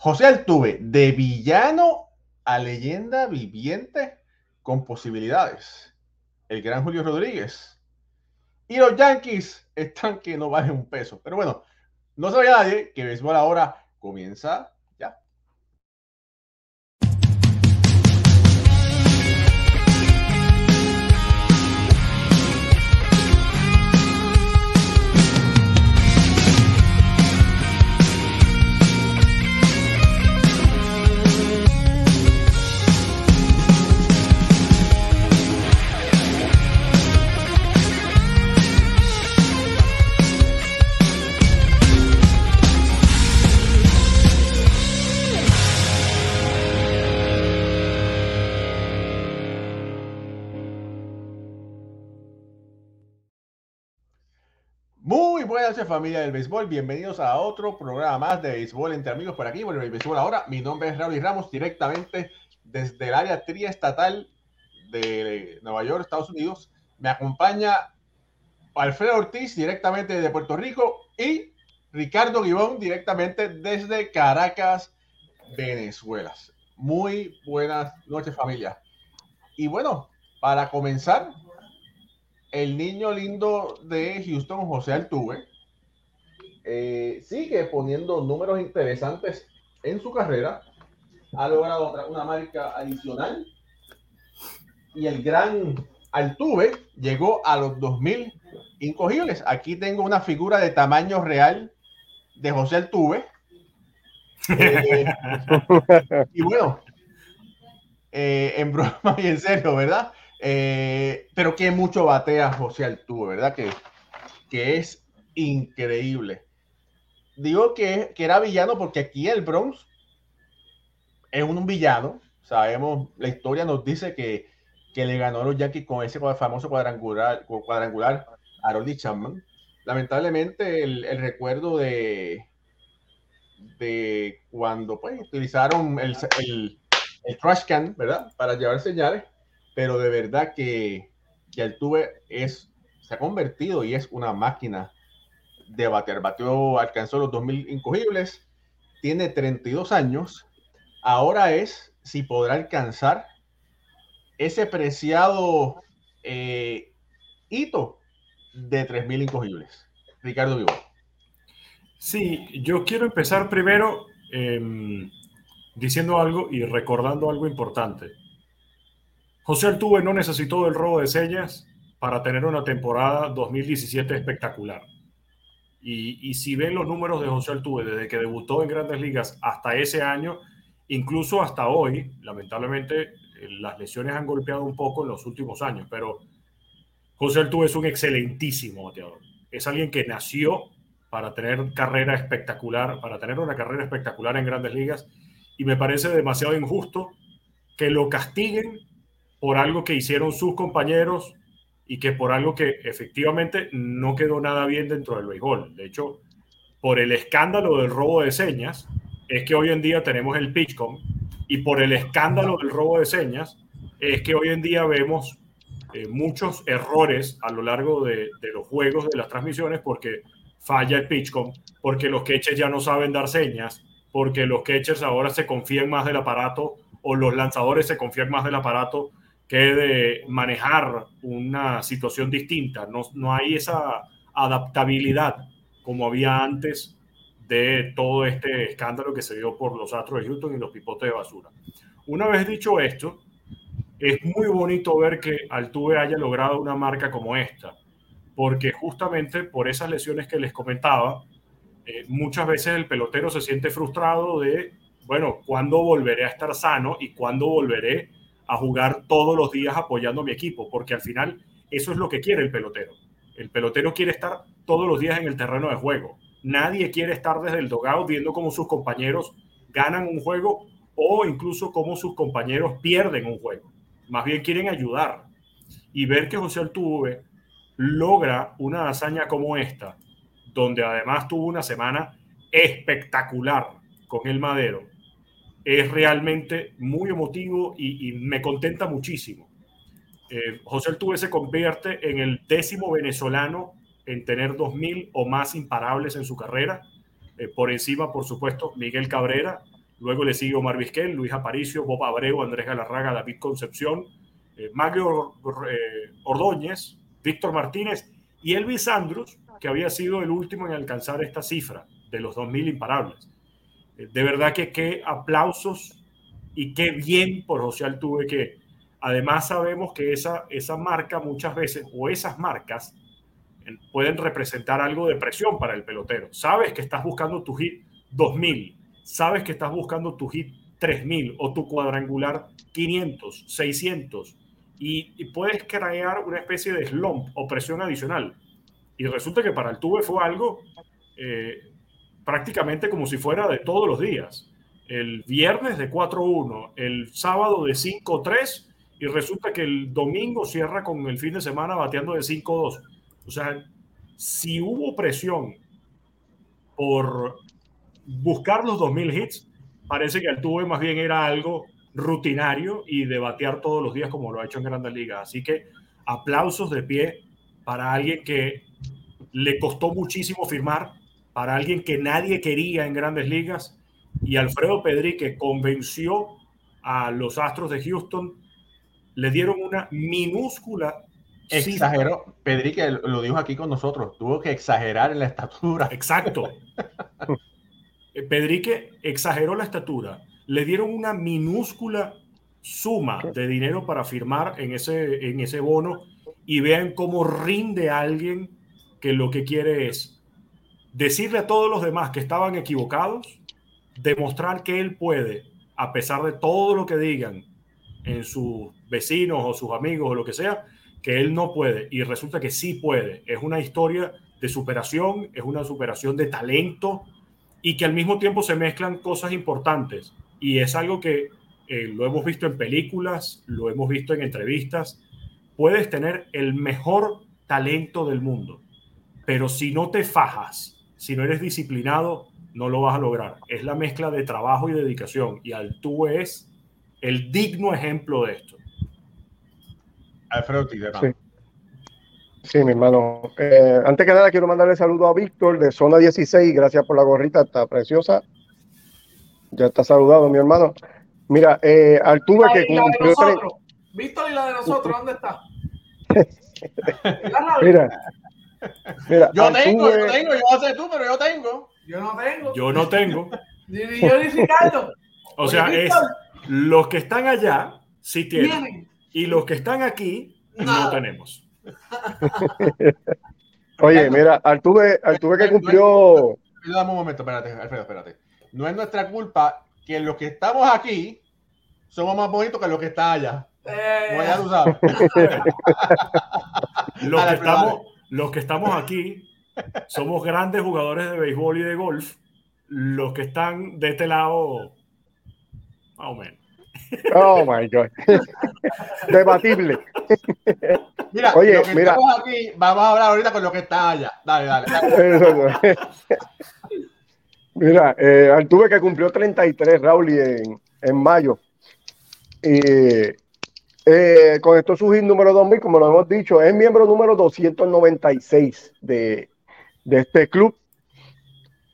José Altuve, de villano a leyenda viviente con posibilidades. El gran Julio Rodríguez. Y los Yankees están que no valen un peso. Pero bueno, no se vaya nadie, que béisbol ahora comienza buenas noches familia del béisbol, bienvenidos a otro programa más de béisbol entre amigos por aquí, por el béisbol ahora. Mi nombre es Raúl Ramos, directamente desde el área triestatal de Nueva York, Estados Unidos. Me acompaña Alfredo Ortiz, directamente de Puerto Rico, y Ricardo Guibón, directamente desde Caracas, Venezuela. Muy buenas noches familia. Y bueno, para comenzar, el niño lindo de Houston, José Altuve, eh, sigue poniendo números interesantes en su carrera. Ha logrado una marca adicional. Y el gran Altuve llegó a los 2000 incogibles. Aquí tengo una figura de tamaño real de José Altuve. Eh, y bueno, eh, en broma y en serio, ¿verdad? Eh, pero que mucho batea José Altuve, ¿verdad? Que, que es increíble. Digo que, que, era villano porque aquí el Bronx es un, villano. Sabemos, la historia nos dice que, que le ganó a los Yankees con ese famoso cuadrangular, cuadrangular a Rolly Chapman. Lamentablemente, el, el, recuerdo de, de cuando pues, utilizaron el, el, el trash can, ¿verdad? Para llevar señales pero de verdad que, que Altuve es, se ha convertido y es una máquina de bater. Bateó, alcanzó los 2.000 incogibles, tiene 32 años. Ahora es si podrá alcanzar ese preciado eh, hito de 3.000 incogibles. Ricardo Vivo. Sí, yo quiero empezar primero em, diciendo algo y recordando algo importante. José Altuve no necesitó del robo de señas para tener una temporada 2017 espectacular. Y, si ven los números de José Altuve desde que debutó en grandes ligas hasta ese año, incluso hasta hoy, lamentablemente eh, las lesiones han golpeado un poco en los últimos años, pero José Altuve es un excelentísimo bateador. Es alguien que nació para tener carrera espectacular, para tener una carrera espectacular en grandes ligas, y me parece demasiado injusto que lo castiguen por algo que hicieron sus compañeros y que por algo que efectivamente no quedó nada bien dentro del béisbol. De hecho, por el escándalo del robo de señas, es que hoy en día tenemos el pitchcom y por el escándalo del robo de señas, es que hoy en día vemos eh, muchos errores a lo largo de, los juegos, de las transmisiones, porque falla el pitchcom, porque los catchers ya no saben dar señas, porque los catchers ahora se confían más del aparato o los lanzadores se confían más del aparato que de manejar una situación distinta. No, no hay esa adaptabilidad como había antes de todo este escándalo que se dio por los Astros de Houston y los pipotes de basura. Una vez dicho esto, es muy bonito ver que Altuve haya logrado una marca como esta, porque justamente por esas lesiones que les comentaba, eh, muchas veces el pelotero se siente frustrado de, bueno, ¿cuándo volveré a estar sano y cuándo volveré a jugar todos los días apoyando a mi equipo, porque al final eso es lo que quiere el pelotero. El pelotero quiere estar todos los días en el terreno de juego. Nadie quiere estar desde el dogado viendo cómo sus compañeros ganan un juego o incluso cómo sus compañeros pierden un juego. Más bien quieren ayudar. Y ver que José Altuve logra una hazaña como esta, donde además tuvo una semana espectacular con el Madero, es realmente muy emotivo y, me contenta muchísimo. Eh, José Altuve se convierte en el décimo venezolano en tener 2.000 o más imparables en su carrera. Eh, por encima, por supuesto, Miguel Cabrera, luego le sigue Omar Vizquel, Luis Aparicio, Bob Abreu, Andrés Galarraga, David Concepción, eh, Mario eh, Ordóñez, Víctor Martínez y Elvis Andrus, que había sido el último en alcanzar esta cifra de los 2.000 imparables. De verdad que qué aplausos y qué bien por José Altuve que además sabemos que esa, esa marca muchas veces o esas marcas pueden representar algo de presión para el pelotero. Sabes que estás buscando tu hit 2000, sabes que estás buscando tu hit 3000 o tu cuadrangular 500, 600 y, puedes crear una especie de slump o presión adicional. Y resulta que para el Tuve fue algo eh, prácticamente como si fuera de todos los días. El viernes de 4-1, el sábado de 5-3 y resulta que el domingo cierra con el fin de semana bateando de 5-2. O sea, si hubo presión por buscar los 2.000 hits, parece que el Tuve más bien era algo rutinario y de batear todos los días como lo ha hecho en Grandes Ligas. Así que aplausos de pie para alguien que le costó muchísimo firmar, para alguien que nadie quería en Grandes Ligas y Alfredo Pedri que convenció a los Astros de Houston, le dieron una minúscula Exageró. Pedri que lo dijo aquí con nosotros, tuvo que exagerar en la estatura. Exacto. Pedrique exageró la estatura le dieron una minúscula suma de dinero para firmar en ese, en ese bono y vean cómo rinde alguien que lo que quiere es decirle a todos los demás que estaban equivocados, demostrar que él puede, a pesar de todo lo que digan en sus vecinos o sus amigos o lo que sea, que él no puede y resulta que sí puede. Es una historia de superación, es una superación de talento y que al mismo tiempo se mezclan cosas importantes y es algo que eh, lo hemos visto en películas, lo hemos visto en entrevistas. Puedes tener el mejor talento del mundo, pero si no te fajas, si no eres disciplinado, no lo vas a lograr. Es la mezcla de trabajo y dedicación. Y tú es el digno ejemplo de esto. Alfredo sí. sí, mi hermano. Eh, antes que nada, quiero mandarle saludo a Víctor de Zona 16. Gracias por la gorrita, está preciosa. Ya está saludado, mi hermano. Mira, eh, Altuve que cumplió. Víctor y la de nosotros, ¿dónde está? mira, mira, yo tengo, yo tengo, yo no sé tú, pero yo tengo. Yo no tengo. Yo no tengo. Ni, yo ni Ricardo. O sea, es los que están allá sí tienen. Y los que están aquí no, tenemos. Oye, mira, Altuve, Altuve que cumplió. Dame un momento, espérate, Alfredo, espérate no es nuestra culpa que los que estamos aquí somos más bonitos que los que están allá. Eh. los, que estamos, los que estamos aquí somos grandes jugadores de béisbol y de golf. Los que están de este lado, más o menos. Oh my God. Debatible. Mira, Oye, mira. Aquí, vamos a hablar ahorita con lo que está allá. Dale, dale. dale. Mira, eh, Altuve que cumplió 33, Raúl, en, en mayo. Y eh, con esto su número 2000, como lo hemos dicho, es miembro número 296 de, de este club.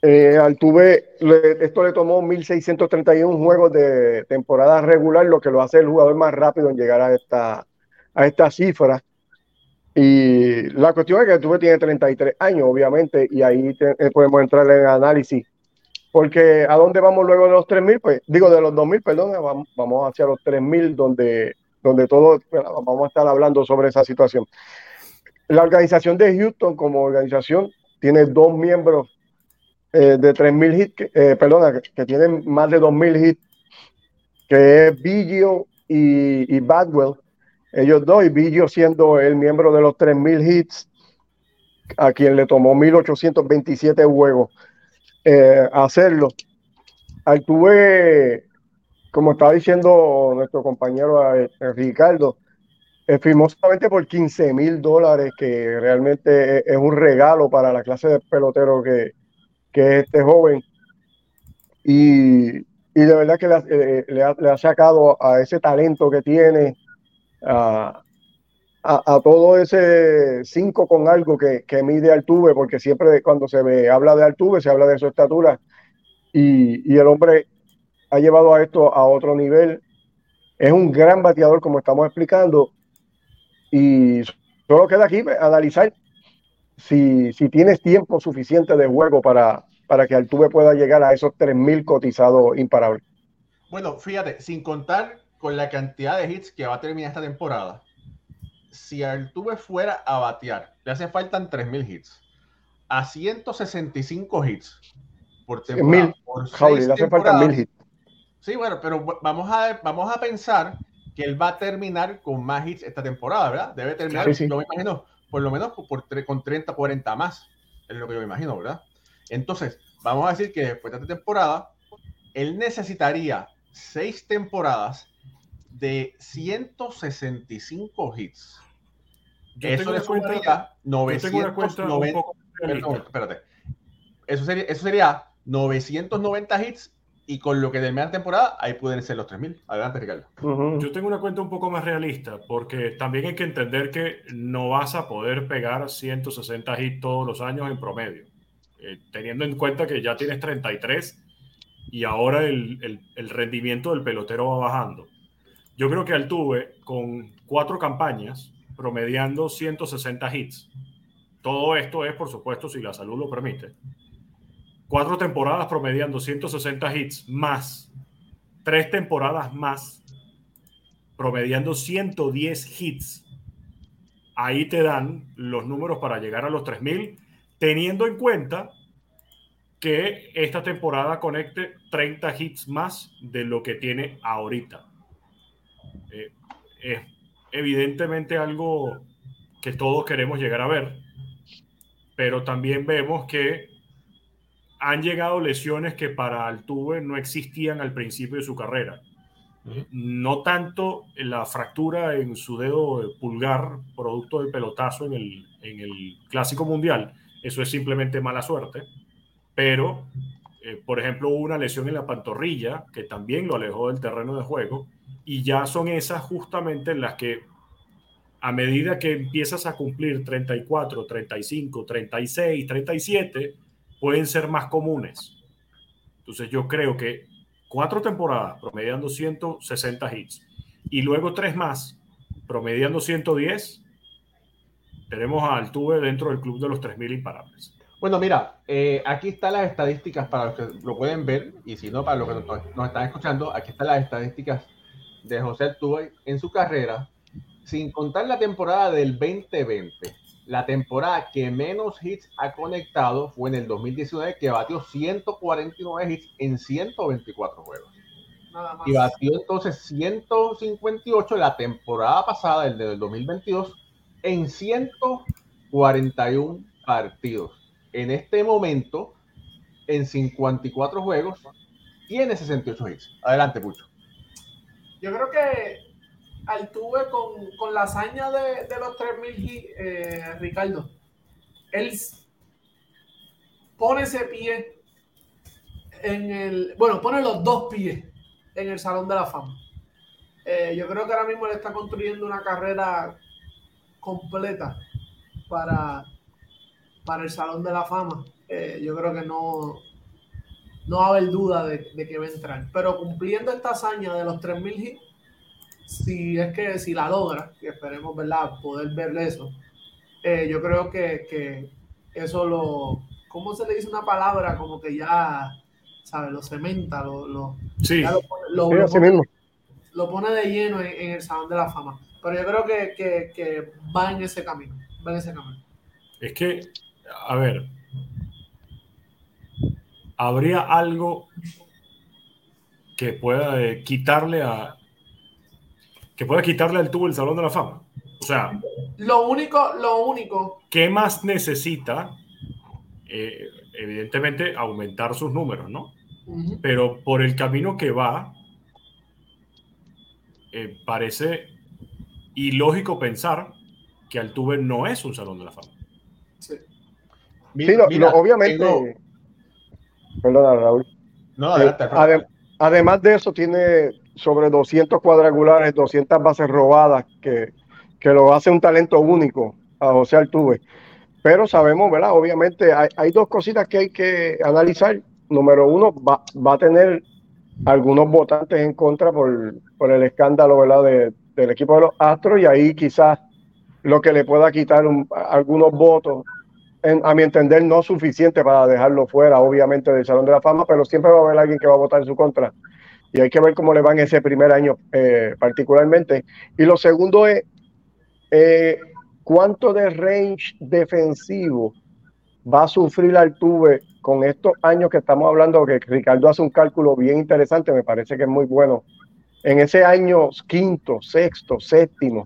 Eh, Altuve, esto le tomó 1.631 juegos de temporada regular, lo que lo hace el jugador más rápido en llegar a esta, a esta cifra. Y la cuestión es que Altuve tiene 33 años, obviamente, y ahí eh, podemos entrar en análisis porque ¿a dónde vamos luego de los 3.000? Pues digo, de los 2.000, perdón, vamos, hacia los 3.000, donde, donde todos vamos a estar hablando sobre esa situación. La organización de Houston como organización tiene dos miembros eh, de 3.000 hits, eh, perdona, que, tienen más de 2.000 hits, que es Biggio y, Badwell. Ellos dos, y Biggio siendo el miembro de los 3.000 hits, a quien le tomó 1.827 juegos eh, hacerlo. Altuve, como estaba diciendo nuestro compañero eh, Ricardo, eh, firmó solamente por 15 mil dólares, que realmente es, un regalo para la clase de pelotero que, que es este joven. Y, y de verdad que le, ha, le, ha, sacado a ese talento que tiene, a, a, todo ese 5 con algo que, que, mide Altuve, porque siempre cuando se ve, habla de Altuve, se habla de su estatura, y, y el hombre ha llevado a esto a otro nivel. Es un gran bateador, como estamos explicando. Y solo queda aquí analizar si, si tienes tiempo suficiente de juego para, para que Altuve pueda llegar a esos 3.000 cotizados imparables. Bueno, fíjate, sin contar con la cantidad de hits que va a terminar esta temporada, si Altuve fuera a batear, le hace faltan 3.000 hits, a 165 hits por temporada. Mil, por Jauli, le hace faltan 1.000 hits. Sí, bueno, pero vamos a, vamos a pensar que él va a terminar con más hits esta temporada, ¿verdad? Debe terminar, sí, sí. no me imagino, por lo menos por, por, con 30, 40 más, es lo que yo me imagino, ¿verdad? Entonces, vamos a decir que después de esta temporada, él necesitaría seis temporadas de 165 hits. Yo eso le sumaría 990. Perdón, espérate. Eso sería, eso sería 990 hits y con lo que termina la temporada, ahí pueden ser los 3000. Adelante, Ricardo. Uh -huh. Yo tengo una cuenta un poco más realista, porque también hay que entender que no vas a poder pegar 160 hits todos los años en promedio. Eh, teniendo en cuenta que ya tienes 33 y ahora el, el, el, rendimiento del pelotero va bajando. Yo creo que Altuve, con cuatro campañas, promediando 160 hits, todo esto es, por supuesto, si la salud lo permite, cuatro temporadas promediando 160 hits más tres temporadas más promediando 110 hits. Ahí te dan los números para llegar a los 3000, teniendo en cuenta que esta temporada conecte 30 hits más de lo que tiene ahorita. Eh, es evidentemente algo que todos queremos llegar a ver, pero también vemos que han llegado lesiones que para Altuve no existían al principio de su carrera. No tanto la fractura en su dedo pulgar, producto del pelotazo en el, en el Clásico Mundial, eso es simplemente mala suerte, pero, eh, por ejemplo, hubo una lesión en la pantorrilla que también lo alejó del terreno de juego, y ya son esas justamente las que a medida que empiezas a cumplir 34, 35, 36, 37, pueden ser más comunes. Entonces yo creo que cuatro temporadas promediando 160 hits y luego tres más promediando 110, tenemos a Altuve dentro del club de los 3.000 imparables. Bueno, mira, eh, aquí están las estadísticas para los que lo pueden ver y si no, para los que nos, nos están escuchando, aquí están las estadísticas de José Altuve en su carrera, sin contar la temporada del 2020 la temporada que menos hits ha conectado fue en el 2019, que batió 149 hits en 124 juegos. Y batió entonces 158 la temporada pasada, el del 2022, en 141 partidos. En este momento, en 54 juegos, tiene 68 hits. Adelante, Pucho. Yo creo que Altuve con, con la hazaña de, de los 3000 eh, Ricardo. Él pone ese pie en el. Bueno, pone los dos pies en el Salón de la Fama. Eh, yo creo que ahora mismo le está construyendo una carrera completa para, para el Salón de la Fama. Eh, yo creo que no, no va a haber duda de, de, que va a entrar. Pero cumpliendo esta hazaña de los 3000 hits si es que si la logra, y esperemos ¿verdad? poder ver eso, eh, yo creo que, que, eso lo, ¿cómo se le dice una palabra? Como que ya, ¿sabes? Lo cementa, lo, lo, sí. lo, lo, sí, lo, pone, mismo. lo, pone, de lleno en, en, el Salón de la Fama. Pero yo creo que, que, que va en ese camino, va en ese camino. Es que, a ver, habría algo que pueda eh, quitarle a, que pueda quitarle al tubo el Salón de la Fama. O sea, lo único, lo único. ¿Qué más necesita? Eh, evidentemente, aumentar sus números, ¿no? Uh -huh. Pero por el camino que va, eh, parece ilógico pensar que Altuve no es un Salón de la Fama. Sí, Mira, no, obviamente. Tengo... Perdona, Raúl. No, adelante, eh, adem además de eso, tiene sobre 200 cuadrangulares, 200 bases robadas, que, que lo hace un talento único a José Altuve. Pero sabemos, ¿verdad? Obviamente hay, hay, dos cositas que hay que analizar. Número uno, va, va a tener algunos votantes en contra por, por el escándalo ¿verdad? De, del equipo de los Astros y ahí quizás lo que le pueda quitar algunos votos, a mi entender no suficiente para dejarlo fuera, obviamente, del Salón de la Fama, pero siempre va a haber alguien que va a votar en su contra. Y hay que ver cómo le va en ese primer año eh, particularmente. Y lo segundo es, eh, ¿cuánto de range defensivo va a sufrir Altuve con estos años que estamos hablando? Que Ricardo hace un cálculo bien interesante, me parece que es muy bueno. En ese año quinto, sexto, séptimo,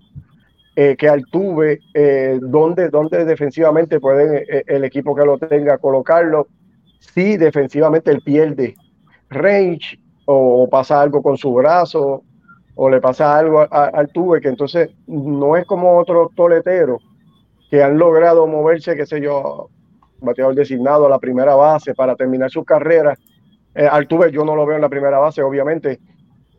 eh, que Altuve, eh, donde, defensivamente puede el equipo que lo tenga colocarlo. Si defensivamente él pierde range o, pasa algo con su brazo o le pasa algo a, Altuve, que entonces no es como otros toleteros que han logrado moverse, qué sé yo, bateador designado a la primera base para terminar su carrera. Altuve yo no lo veo en la primera base, obviamente,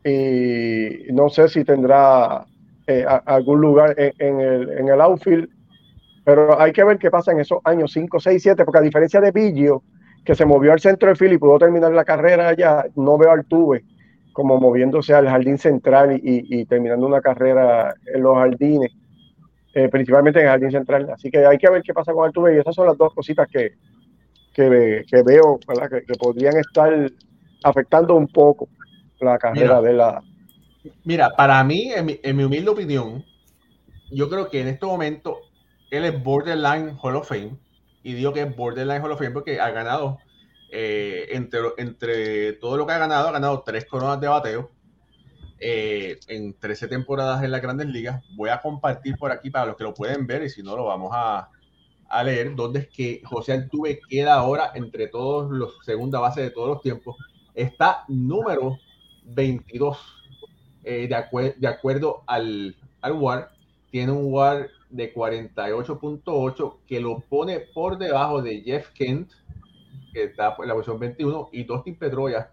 y no sé si tendrá eh, algún lugar en, el, en el outfield, pero hay que ver qué pasa en esos años 5, 6, 7, porque a diferencia de Biggio, que se movió al centro del field y pudo terminar la carrera allá, no veo al Tuve como moviéndose al jardín central y, terminando una carrera en los jardines, eh, principalmente en el jardín central. Así que hay que ver qué pasa con Altuve y esas son las dos cositas que, que, que veo que, que, podrían estar afectando un poco la carrera de la... Mira, para mí, en mi, humilde opinión, yo creo que en este momento él es borderline Hall of Fame. Y digo que es borderline Hall of Fame porque ha ganado, eh, entre, entre todo lo que ha ganado, ha ganado tres coronas de bateo eh, en 13 temporadas en las grandes ligas. Voy a compartir por aquí para los que lo pueden ver y si no lo vamos a, a leer, donde es que José Altuve queda ahora entre todos los segunda base de todos los tiempos. Está número 22. Eh, de, de, acuerdo al, al WAR, tiene un WAR de 48.8 que lo pone por debajo de Jeff Kent, que está en la posición 21, y Dustin Pedroya,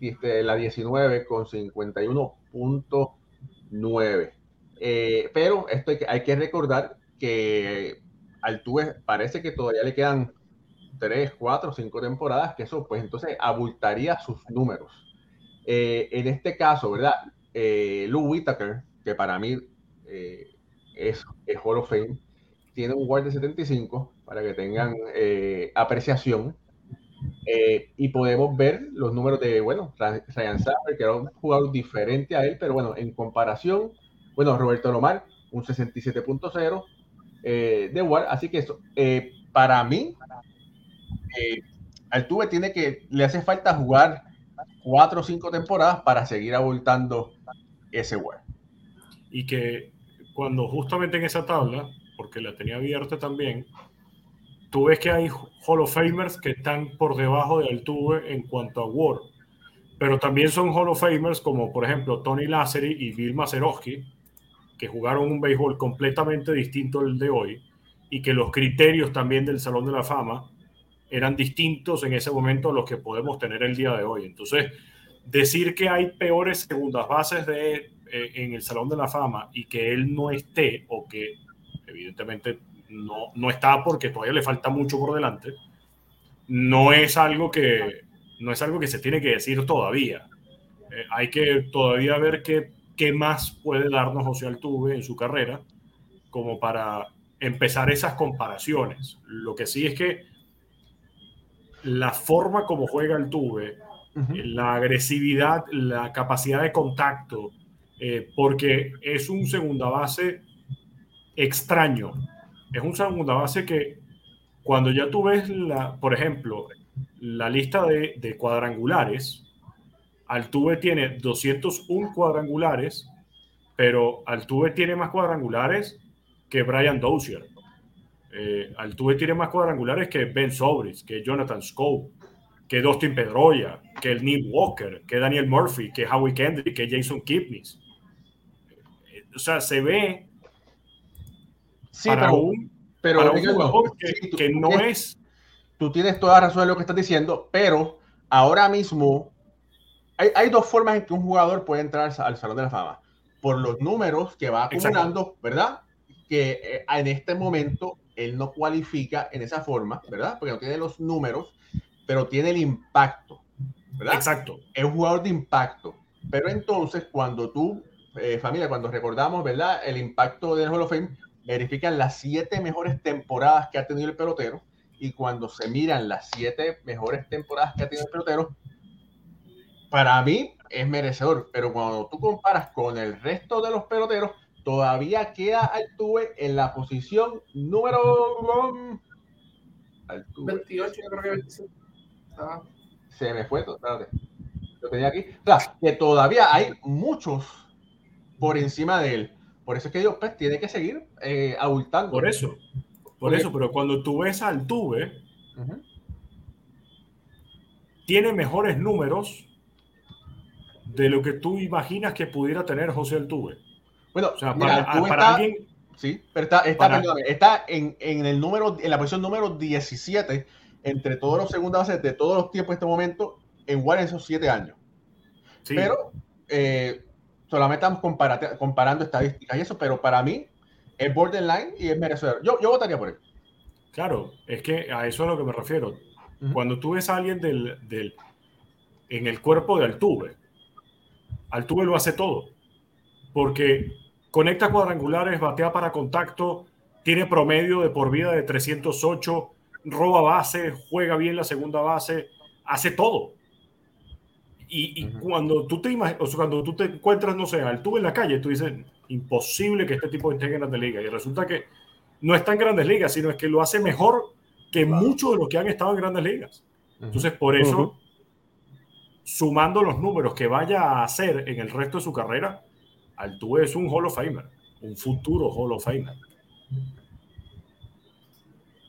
este, la 19 con 51.9. Eh, pero esto hay que, hay que recordar que Altuve parece que todavía le quedan 3, 4, 5 temporadas, que eso pues entonces abultaría sus números. Eh, en este caso, ¿verdad? Eh, Lou Whitaker, que para mí eh, es, es, Hall of Fame, tiene un guard de 75 para que tengan eh, apreciación. y podemos ver los números de, bueno, Ryan Saber, que era un jugador diferente a él, pero bueno, en comparación, bueno, Roberto Lomar, un 67.0 de WAR. Así que eso, para mí, Altuve tiene que, le hace falta jugar cuatro o cinco temporadas para seguir abultando ese web. Y que cuando justamente en esa tabla, porque la tenía abierta también, tú ves que hay Hall of Famers que están por debajo de Altuve en cuanto a War. Pero también son Hall of Famers como por ejemplo Tony Lazzari y Bill Mazeroski, que jugaron un béisbol completamente distinto al de hoy y que los criterios también del Salón de la Fama eran distintos en ese momento a los que podemos tener el día de hoy. Entonces, decir que hay peores segundas bases de, en el Salón de la Fama y que él no esté, o que evidentemente no, no está porque todavía le falta mucho por delante, no es algo que, no es algo que se tiene que decir todavía. Eh, hay que todavía ver qué, qué más puede darnos José Altuve en su carrera como para empezar esas comparaciones. Lo que sí es que la forma como juega el Tuve, la agresividad, la capacidad de contacto, eh, porque es un segunda base extraño. Es un segunda base que cuando ya tú ves, la, por ejemplo, la lista de, de cuadrangulares, Altuve tiene 201 cuadrangulares, pero Altuve tiene más cuadrangulares que Brian Dozier. Eh, Altuve tiene más cuadrangulares que Ben Sobris, que Jonathan Scope, que Dustin Pedroya, que el Neil Walker, que Daniel Murphy, que Howie Kendrick, que Jason Kipnis. O sea, se ve sí, para pero, un, pero jugador que, no es. Tú tienes toda razón en lo que estás diciendo, pero ahora mismo hay, hay, dos formas en que un jugador puede entrar al Salón de la Fama. Por los números que va acumulando, ¿verdad? Que eh, en este momento él no cualifica en esa forma, ¿verdad? Porque no tiene los números, pero tiene el impacto. ¿verdad? Exacto. Es un jugador de impacto. Pero entonces, cuando tú, eh, familia, cuando recordamos, ¿verdad? El impacto del Hall of Fame, verifican las siete mejores temporadas que ha tenido el pelotero. Y cuando se miran las siete mejores temporadas que ha tenido el pelotero, para mí es merecedor. Pero cuando tú comparas con el resto de los peloteros, todavía queda Altuve en la posición número Altuve. 28, yo creo que 26. Ah. Se me fue, espérate. Lo tenía aquí. O sea, que todavía hay muchos por encima de él. Por eso es que Dios pues, tiene que seguir eh, abultando. Por eso. Por Porque... eso, pero cuando tú ves a Altuve, uh -huh. tiene mejores números de lo que tú imaginas que pudiera tener José Altuve. Bueno, o sea, mira, para, para está, alguien. Sí, pero está, está, para, está en, en, el número, en la posición número 17 entre todos los segundos bases de todos los tiempos en este momento en War en esos siete años. Sí. Pero eh, solamente estamos comparando estadísticas y eso, pero para mí es borderline y es merecedor. Yo, yo votaría por él. Claro, es que a eso es a lo que me refiero. Uh -huh. Cuando tú ves a alguien del, del, en el cuerpo de Altuve, Altuve lo hace todo. Porque conecta cuadrangulares, batea para contacto, tiene promedio de por vida de 308, roba base, juega bien la segunda base, hace todo. Y, y uh -huh. cuando, tú te o sea, cuando tú te encuentras, no sé, Altuve en la calle, tú dices, imposible que este tipo esté en grandes ligas. Y resulta que no está en grandes ligas, sino es que lo hace mejor que muchos de los que han estado en grandes ligas. Entonces, por eso, uh -huh. sumando los números que vaya a hacer en el resto de su carrera, Altuve es un Hall of Famer, un futuro Hall of Famer.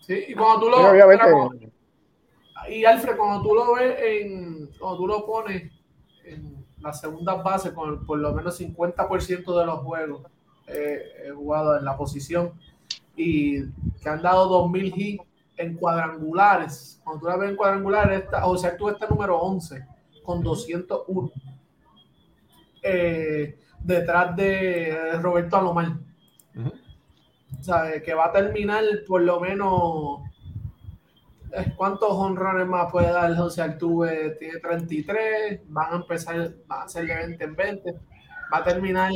Sí, y cuando tú lo ves. Y Alfred, cuando tú lo ves en. Cuando tú lo pones en la segunda base con por lo menos 50% de los juegos eh, jugado en la posición y que han dado 2000 hits en cuadrangulares. Cuando tú la ves en cuadrangulares, está, o sea, tú estás número 11 con 201. Eh, detrás de Roberto Alomar. Uh -huh. o sea, que va a terminar por lo menos. ¿Cuántos honrones más puede dar José Altuve? Tiene 33, van a empezar, van a ser de 20 en 20. Va a terminar.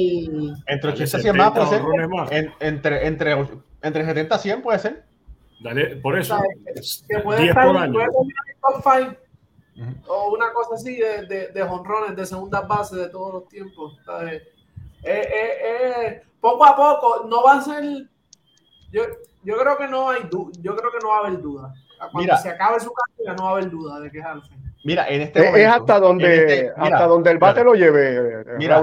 Entre 80 y 100 más, puede ser. Más. En, entre, entre, entre 70 y 100 puede ser. Dale, por eso. O sea, que puede 10 estar, por año. Top 5 uh -huh. o una cosa así de, de, de honrones de segunda base de todos los tiempos. ¿sabes? Eh, eh, eh, poco a poco no va a ser yo, yo creo que no hay yo creo que no va a haber duda cuando mira, se acabe su carrera no va a haber duda de que es Alfred. Mira en este momento, es hasta donde este, hasta donde el bate lo lleve mira,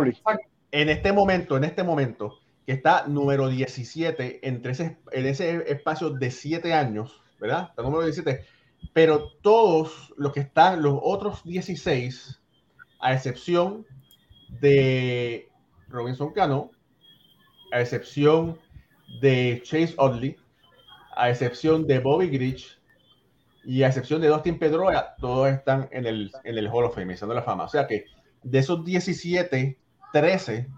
en este momento en este momento que está número 17 entre ese, en ese espacio de 7 años verdad está número 17 pero todos los que están los otros 16 a excepción de Robinson Cano, a excepción de Chase Oddly, a excepción de Bobby Grich y a excepción de Dustin Pedroia, todos están en el, en el Hall of Fame, de la fama. O sea que de esos 17, 13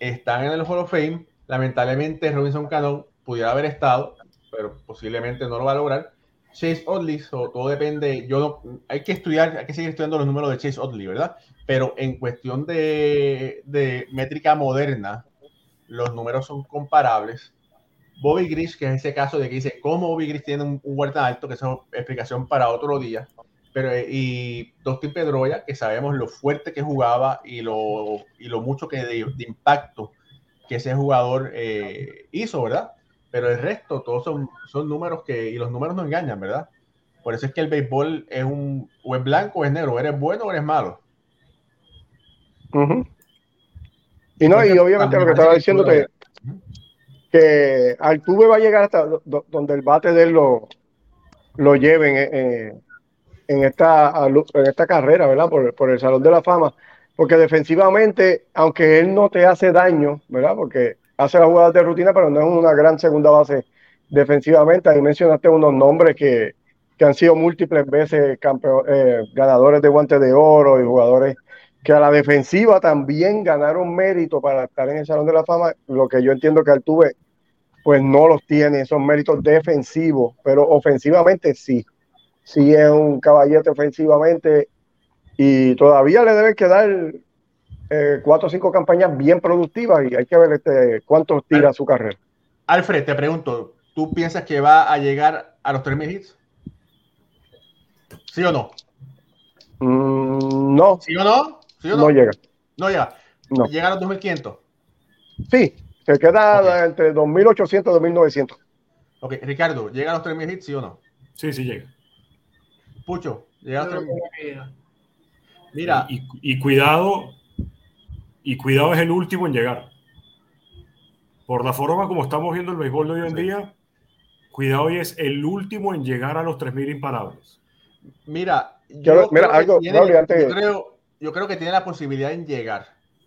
están en el Hall of Fame. Lamentablemente Robinson Cano pudiera haber estado, pero posiblemente no lo va a lograr. Chase so, todo depende, yo hay que estudiar, hay que seguir estudiando los números de Chase Oddly, ¿verdad? Pero en cuestión de, de métrica moderna, los números son comparables. Bobby Grish, que es ese caso de que dice cómo Bobby Grish tiene un, un huerta alto, que es una explicación para otro día. Pero, y Dustin Pedroia, que sabemos lo fuerte que jugaba y lo, y lo mucho que de, de impacto que ese jugador eh, hizo, ¿verdad? pero el resto todos son, son números que, y los números no engañan, ¿verdad? Por eso es que el béisbol es un, o es blanco o es negro, eres bueno o eres malo. Uh -huh. Y no, y obviamente lo que estaba diciendo que, Altuve va a llegar hasta do, donde el bate de él lo, lo lleven en, en, esta, en esta carrera, ¿verdad? Por, por el Salón de la Fama. Porque defensivamente, aunque él no te hace daño, ¿verdad? Porque hace las jugadas de rutina, pero no es una gran segunda base defensivamente. Ahí mencionaste unos nombres que, que han sido múltiples veces eh, ganadores de guantes de oro y jugadores que a la defensiva también ganaron mérito para estar en el Salón de la Fama. Lo que yo entiendo que Altuve pues no los tiene, esos méritos defensivos, pero ofensivamente sí. Sí es un caballete ofensivamente Y todavía le deben quedar eh, cuatro o cinco campañas bien productivas y hay que ver este, cuánto tira su carrera. Alfred, te pregunto, ¿tú piensas que va a llegar a los 3.000 hits? ¿Sí o no? Mm, no. ¿Sí o no? ¿Sí o no? llega. No llega. No. ¿Llega a los 2.500? Sí, se queda entre 2.800 y 2.900. Ok, Ricardo, ¿llega a los 3.000 hits, sí o no? Sí, sí llega. Pucho, llega a los 3.000 Mira. y, cuidado, y cuidado es el último en llegar. Por la forma como estamos viendo el béisbol de hoy en día, cuidado hoy es el último en llegar a los 3.000 imparables. Mira, yo, creo yo, creo, que tiene la posibilidad en llegar,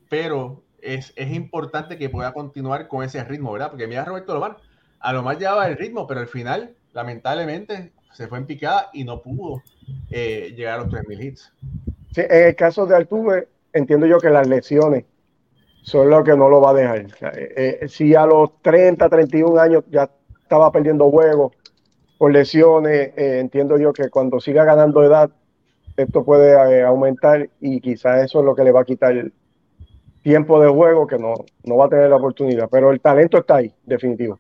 pero es, es, importante que pueda continuar con ese ritmo, ¿verdad? Porque mira Roberto Lomar, a lo más llevaba el ritmo, pero al final, lamentablemente, se fue en picada y no pudo eh, llegar a los 3.000 hits. Sí, en el caso de Altuve, entiendo yo que las lesiones son lo que no lo va a dejar. Eh, eh, si a los 30, 31 años ya estaba perdiendo juegos por lesiones, eh, entiendo yo que cuando siga ganando edad, esto puede aumentar y quizás eso es lo que le va a quitar tiempo de juego, que no, no va a tener la oportunidad. Pero el talento está ahí, definitivo.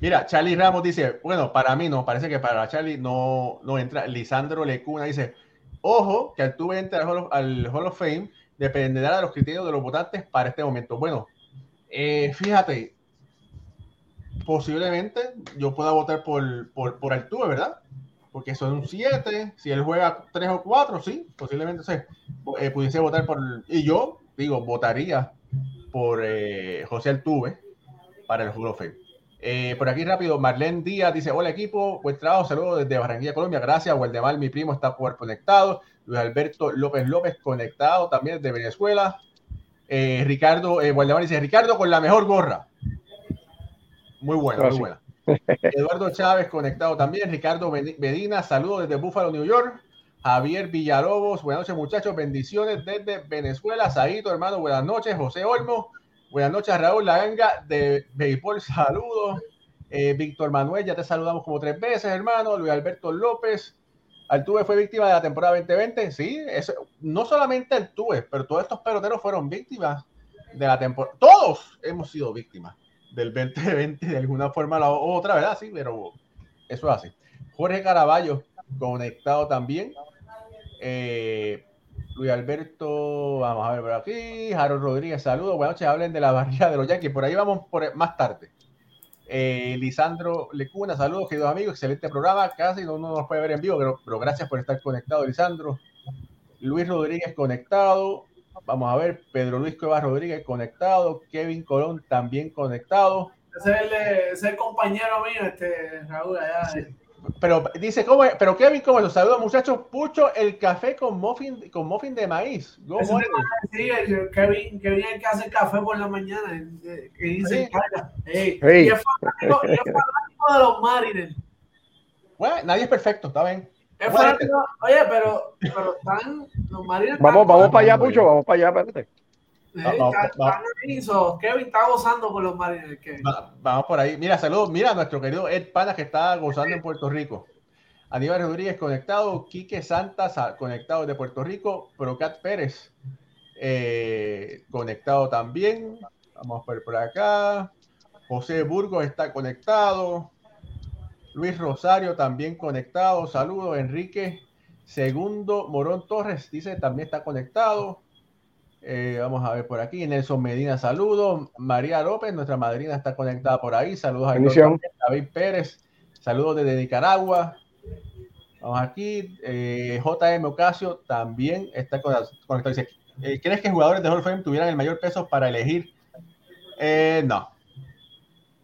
Mira, Charlie Ramos dice, bueno, para mí no, parece que para Charlie no, no entra. Lisandro Lecuna dice, ojo, que entra al Hall of Fame dependerá de los criterios de los votantes para este momento. Bueno, eh, fíjate, posiblemente yo pueda votar por, por, por Altuve, ¿verdad? Porque son un 7, si él juega 3 o 4, sí, posiblemente se, eh, pudiese votar por... Y yo, digo, votaría por eh, José Altuve para el Hall of Fame. por aquí rápido, Marlene Díaz dice, hola equipo, buen trabajo, saludos desde Barranquilla, Colombia, gracias, Waldemar, mi primo está por conectado, Luis Alberto López López conectado también de Venezuela. Eh, Ricardo eh, dice, Ricardo con la mejor gorra. Muy buena, muy buena. Eduardo Chávez conectado también. Ricardo Medina, saludos desde Buffalo, New York. Javier Villalobos, buenas noches muchachos, bendiciones desde Venezuela. Saito, hermano, buenas noches. José Olmo, buenas noches. Raúl Laganga de Béisbol, saludos. Eh, Víctor Manuel, ya te saludamos como tres veces, hermano. Luis Alberto López, Altuve fue víctima de la temporada 2020, sí, no solamente Altuve, pero todos estos peloteros fueron víctimas de la temporada. Todos hemos sido víctimas del 2020 de alguna forma u otra, ¿verdad? Sí, pero eso es así. Jorge Caraballo, conectado también. Eh, Luis Alberto, vamos a ver por aquí. Harold Rodríguez, saludos. Buenas noches, hablen de la barriga de los Yankees. Por ahí vamos por, más tarde. Eh, Lisandro Lecuna, saludos, queridos amigos, excelente programa. Casi no, nos puede ver en vivo, pero, gracias por estar conectado, Lisandro. Luis Rodríguez conectado. Vamos a ver, Pedro Luis Cuevas Rodríguez conectado. Kevin Colón también conectado. Ese es el, compañero mío, este Raúl, allá. Pero dice, ¿cómo Pero Kevin, ¿cómo los saludos, muchachos? Pucho el café con muffin, con muffin de maíz. sí, Kevin, Kevin es el que hace café por la mañana. Que dice, hey. Y es fanático, de los Mariners. Bueno, nadie es perfecto, está bien. Es fanático, oye, pero, pero están los Mariners. Vamos, vamos para allá, Pucho, vamos para allá, espérate. Kevin está gozando con los Marines. vamos por ahí. Mira, saludos. Mira, nuestro querido Ed Pana que está gozando en Puerto Rico. Aníbal Rodríguez conectado. Quique Santas conectado de Puerto Rico. Procat Pérez eh, conectado también. Vamos a ver por acá. José Burgos está conectado. Luis Rosario también conectado. Saludos. Enrique Segundo Morón Torres dice también está conectado. Eh, vamos a ver por aquí. Nelson Medina, saludos. María López, nuestra madrina, está conectada por ahí. Saludos a David Pérez. Saludos desde Nicaragua. Vamos aquí. Eh, JM Ocasio también está conectado. Dice, eh, ¿crees que jugadores de Hall of Fame tuvieran el mayor peso para elegir? no.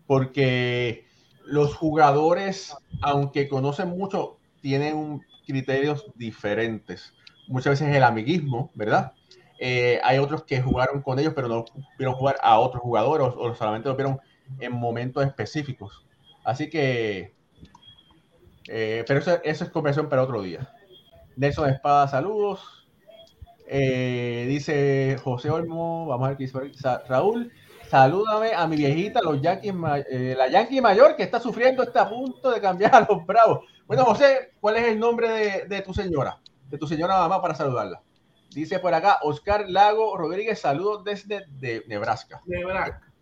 Porque los jugadores, aunque conocen mucho, tienen criterios diferentes. Muchas veces el amiguismo, ¿verdad? Eh, hay otros que jugaron con ellos, pero no vieron jugar a otros jugadores o, solamente lo vieron en momentos específicos. Así que, eh, pero eso, es conversión para otro día. Nelson Espada, saludos. Eh, dice José Olmo, vamos a ver qué dice Raúl. Salúdame a mi viejita, los Yankees, la Yankee mayor que está sufriendo, está a punto de cambiar a los Bravos. Bueno, José, ¿cuál es el nombre de, de tu señora? De tu señora mamá para saludarla. Dice por acá Oscar Lago Rodríguez, saludos desde de Nebraska. Nebraska.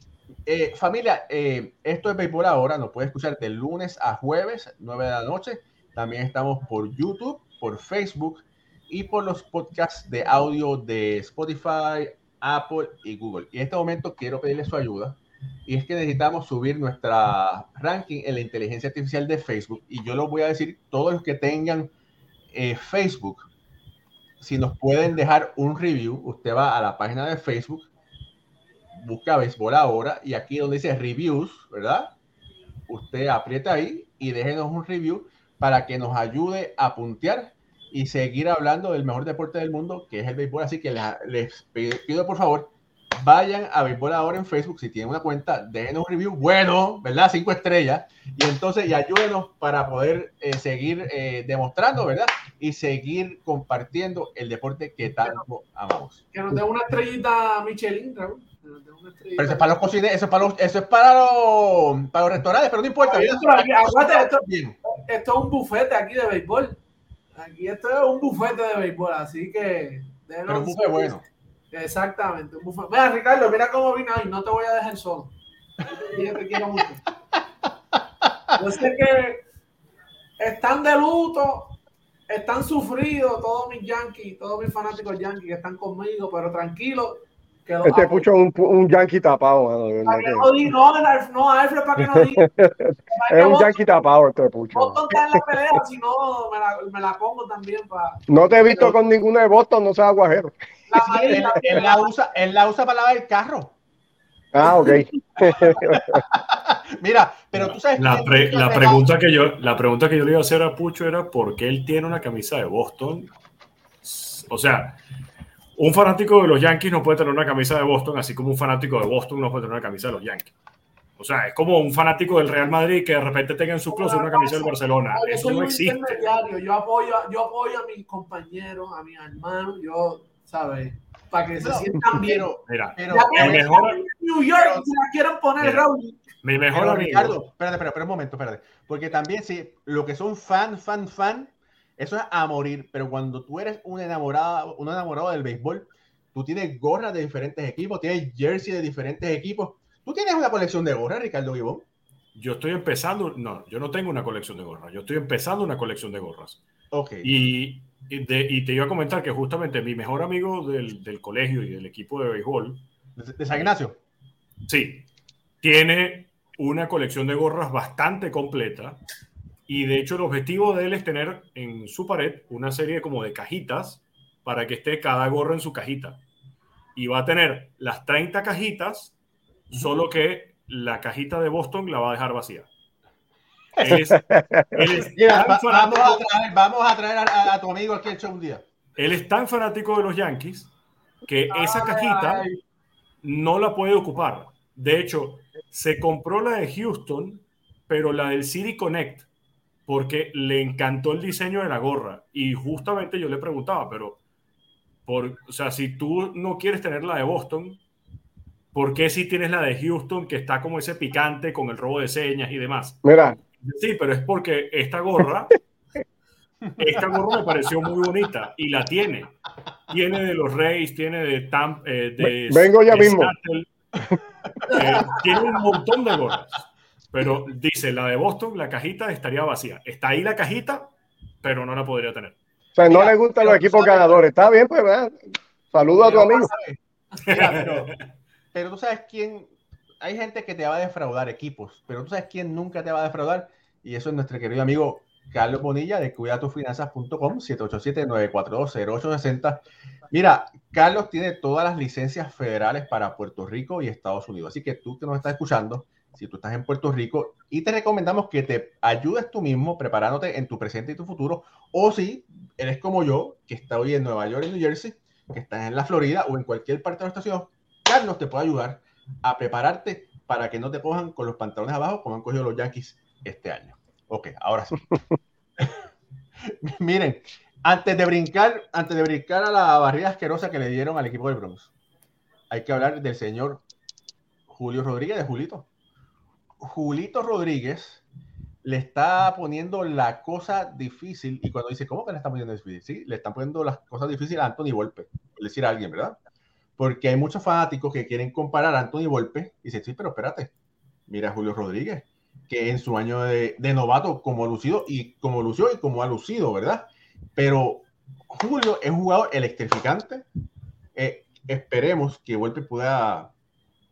Eh, familia, eh, esto es Béisbol ahora, nos puede escuchar de lunes a jueves, 9 de la noche. También estamos por YouTube, por Facebook y por los podcasts de audio de Spotify, Apple y Google. Y en este momento quiero pedirle su ayuda. Y es que necesitamos subir nuestra ranking en la inteligencia artificial de Facebook. Y yo lo voy a decir, todos los que tengan eh, Facebook, si nos pueden dejar un review, usted va a la página de Facebook, busca Béisbol ahora y aquí donde dice reviews, ¿verdad? Usted aprieta ahí y déjenos un review para que nos ayude a puntear y seguir hablando del mejor deporte del mundo, que es el béisbol. Así que les pido por favor vayan a Béisbol ahora en Facebook, si tienen una cuenta, déjenos un review bueno, ¿verdad? Cinco estrellas, y entonces y ayúdenos para poder eh, seguir eh, demostrando, ¿verdad? Y seguir compartiendo el deporte que tanto amamos. Que nos dé una estrellita Michelin, Raúl. Pero eso es para los cocineros, eso es para los, eso es para los, para los restaurantes, pero no importa. esto, esto, es un bufete aquí de béisbol. Aquí esto es un bufete de béisbol, así que. Pero un bufete bueno. Exactamente. Mira, Ricardo, mira cómo vine ahí. No te voy a dejar solo. Yo te quiero mucho. Yo sé que están de luto, están sufridos todos mis yankees, todos mis fanáticos yankees que están conmigo, pero tranquilo. Que este pucho un, un yankee tapado, mano. Para que no diga, no, no, Alfred, para que no diga. es un yankee tapado este pucho. Boston está en la pelea, si no, me la, me la pongo también para. No te he visto con ninguno de Boston, no seas aguajero. La él, la usa, él la usa para lavar el carro. Ah, ok. Mira, pero tú sabes la, la pregunta que yo la pregunta que yo le iba a hacer a Pucho era por qué él tiene una camisa de Boston. O sea, un fanático de los Yankees no puede tener una camisa de Boston, así como un fanático de Boston no puede tener una camisa de los Yankees. O sea, es como un fanático del Real Madrid que de repente tenga en su closet una camisa del Barcelona. Eso no existe. Yo apoyo, yo apoyo a mis compañeros, a mis hermanos. Yo ¿sabes? Para que se sientan bien. Mira, pero, el mejor. New York, si la quieren poner, Raúl. Mi mejor amigo. Ricardo, espérate, espérate, un momento, espérate. Porque también, sí, lo que son fan, fan, fan, eso es a morir. Pero cuando tú eres un enamorado, un enamorado del béisbol, tú tienes gorras de diferentes equipos, tienes jersey de diferentes equipos. ¿Tú tienes una colección de gorras, Ricardo Gibón? Yo estoy empezando, no, yo no tengo una colección de gorras, yo estoy empezando una colección de gorras. Ok. Y y, te iba a comentar que justamente mi mejor amigo del, del colegio y del equipo de béisbol. ¿De, San Ignacio? Sí. Tiene una colección de gorras bastante completa. Y de hecho, el objetivo de él es tener en su pared una serie como de cajitas para que esté cada gorra en su cajita. Y va a tener las 30 cajitas, solo que la cajita de Boston la va a dejar vacía vamos, a traer, a, tu amigo aquí el show un día. Él es tan fanático de los Yankees que esa cajita no la puede ocupar. De hecho, se compró la de Houston, pero la del City Connect, porque le encantó el diseño de la gorra. Y justamente yo le preguntaba, pero, por, o sea, si tú no quieres tener la de Boston, ¿por qué si tienes la de Houston que está como ese picante con el robo de señas y demás? Mira, Sí, pero es porque esta gorra, esta gorra me pareció muy bonita y la tiene. Tiene de los Reyes, tiene de Tamp, eh, de Vengo ya mismo. Eh, tiene un montón de gorras. Pero dice, la de Boston, la cajita estaría vacía. Está ahí la cajita, pero no la podría tener. O sea, no le gustan los equipos ganadores. Está bien, pues, ¿verdad? Saludo a tu amigo. pero, pero tú sabes quién, hay gente que te va a defraudar equipos, pero tú sabes quién nunca te va a defraudar y eso es nuestro querido amigo Carlos Bonilla de cuidatufinanzas.com 787-942-0860. Mira, Carlos tiene todas las licencias federales para Puerto Rico y Estados Unidos. Así que tú que nos estás escuchando, si tú estás en Puerto Rico, y te recomendamos que te ayudes tú mismo preparándote en tu presente y tu futuro, o si eres como yo, que está hoy en Nueva York y New Jersey, que estás en la Florida o en cualquier parte de nuestra ciudad, Carlos te puede ayudar a prepararte para que no te cojan con los pantalones abajo como han cogido los Yankees este año. Ok, ahora sí. Miren, antes de brincar, antes de brincar a la barrida asquerosa que le dieron al equipo del Bronx, hay que hablar del señor Julio Rodríguez, de Julito. Julito Rodríguez le está poniendo la cosa difícil. Y cuando dice, ¿cómo que le está poniendo difícil? Sí, le están poniendo las cosas difíciles a Anthony Volpe, por decir a alguien, ¿verdad? Porque hay muchos fanáticos que quieren comparar a Anthony Volpe y dicen, sí, pero espérate, mira a Julio Rodríguez, que en su año de, novato, como lucido y como lució y como ha lucido, ¿verdad? Pero Julio es un jugador electrificante. Eh, esperemos que Volpe pueda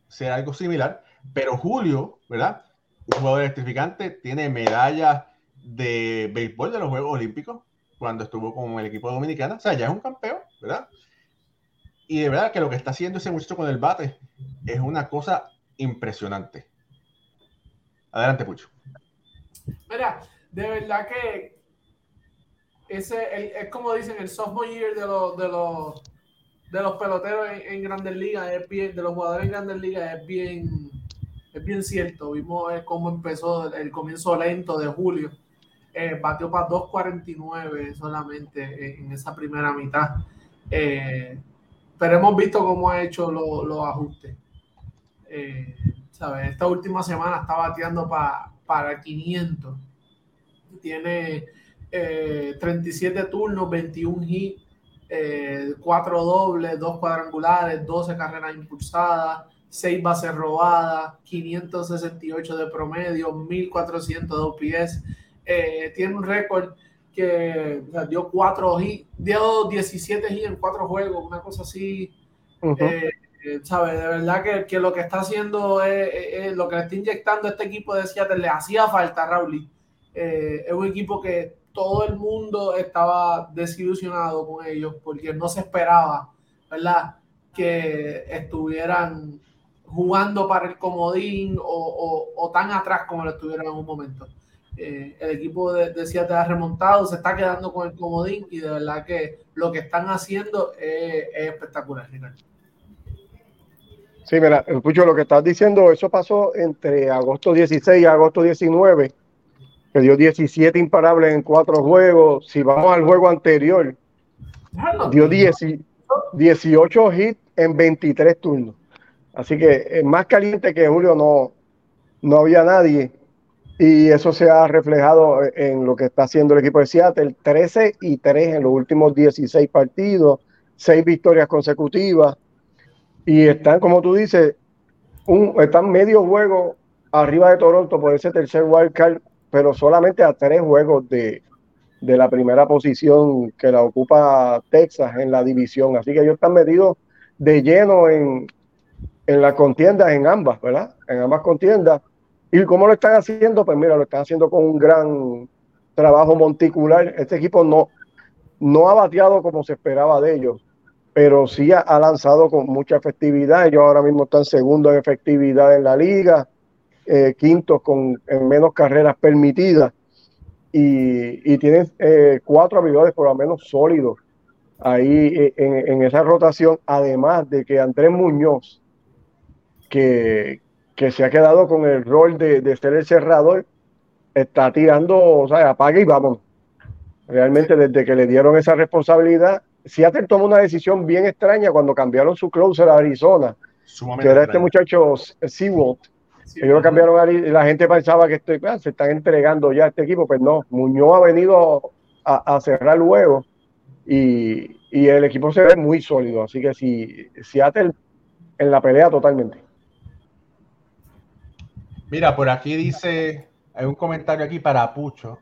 ser algo similar, pero Julio, ¿verdad? un jugador electrificante, tiene medalla de béisbol de los Juegos Olímpicos cuando estuvo con el equipo dominicano. O sea, ya es un campeón, ¿verdad? Y de verdad que lo que está haciendo ese muchacho con el bate es una cosa impresionante. Adelante, Pucho. Mira, de verdad que ese es como dicen el sophomore year de los de los de los peloteros en, en Grandes Ligas es bien, de los jugadores en Grandes Ligas es bien es bien cierto, vimos eh, cómo empezó el comienzo lento de julio. Eh, batió para 2.49 solamente en esa primera mitad. Eh, pero hemos visto cómo ha hecho los ajustes. ¿sabes? Esta última semana está bateando para 500. Tiene 37 turnos, 21 hits, 4 dobles, 2 cuadrangulares, 12 carreras impulsadas. 6 bases robadas, 568 de promedio, 1400 OPS. Eh, tiene un récord que dio 4 dio 17 hits en 4 juegos, una cosa así. Eh, eh, ¿Sabe? De verdad que, que, lo que está haciendo es, lo que le está inyectando este equipo de Seattle le hacía falta a Raúl. es un equipo que todo el mundo estaba desilusionado con ellos porque no se esperaba, ¿verdad? Que estuvieran jugando para el comodín o, tan atrás como lo estuvieron en un momento. Eh, el equipo de, de Seattle ha remontado, se está quedando con el comodín y de verdad que lo que están haciendo es, espectacular. Sí, mira, escucho lo que estás diciendo, eso pasó entre agosto 16 y agosto 19, que dio 17 imparables en cuatro juegos. Si vamos al juego anterior, dio 18 hits en 23 turnos. Así que más caliente que julio no, no había nadie. Y eso se ha reflejado en lo que está haciendo el equipo de Seattle. 13 y 3 en los últimos 16 partidos, 6 victorias consecutivas. Y están, como tú dices, están medio juego arriba de Toronto por ese tercer wildcard, pero solamente a tres juegos de, de la primera posición que la ocupa Texas en la división. Así que ellos están metidos de lleno en, en la contienda en ambas, ¿verdad? En ambas contiendas. ¿Y cómo lo están haciendo? Pues mira, lo están haciendo con un gran trabajo monticular. Este equipo no, no ha bateado como se esperaba de ellos, pero sí ha, lanzado con mucha efectividad. Ellos ahora mismo están segundos en efectividad en la liga, eh, quintos con en menos carreras permitidas y, tienen eh, cuatro abridores por lo menos sólidos ahí eh, en, esa rotación, además de que Andrés Muñoz que, se ha quedado con el rol de, ser el cerrador, está tirando, o sea, apaga y vamos. Realmente desde que le dieron esa responsabilidad, Seattle tomó una decisión bien extraña cuando cambiaron su closer a Arizona, que era este muchacho Seawalt. Ellos lo cambiaron y la gente pensaba que esto, ah, se están entregando ya a este equipo, pues no, Muñoz ha venido a, cerrar luego y, y, el equipo se ve muy sólido, así que si Seattle en la pelea totalmente. Mira, por aquí dice, hay un comentario aquí para Pucho,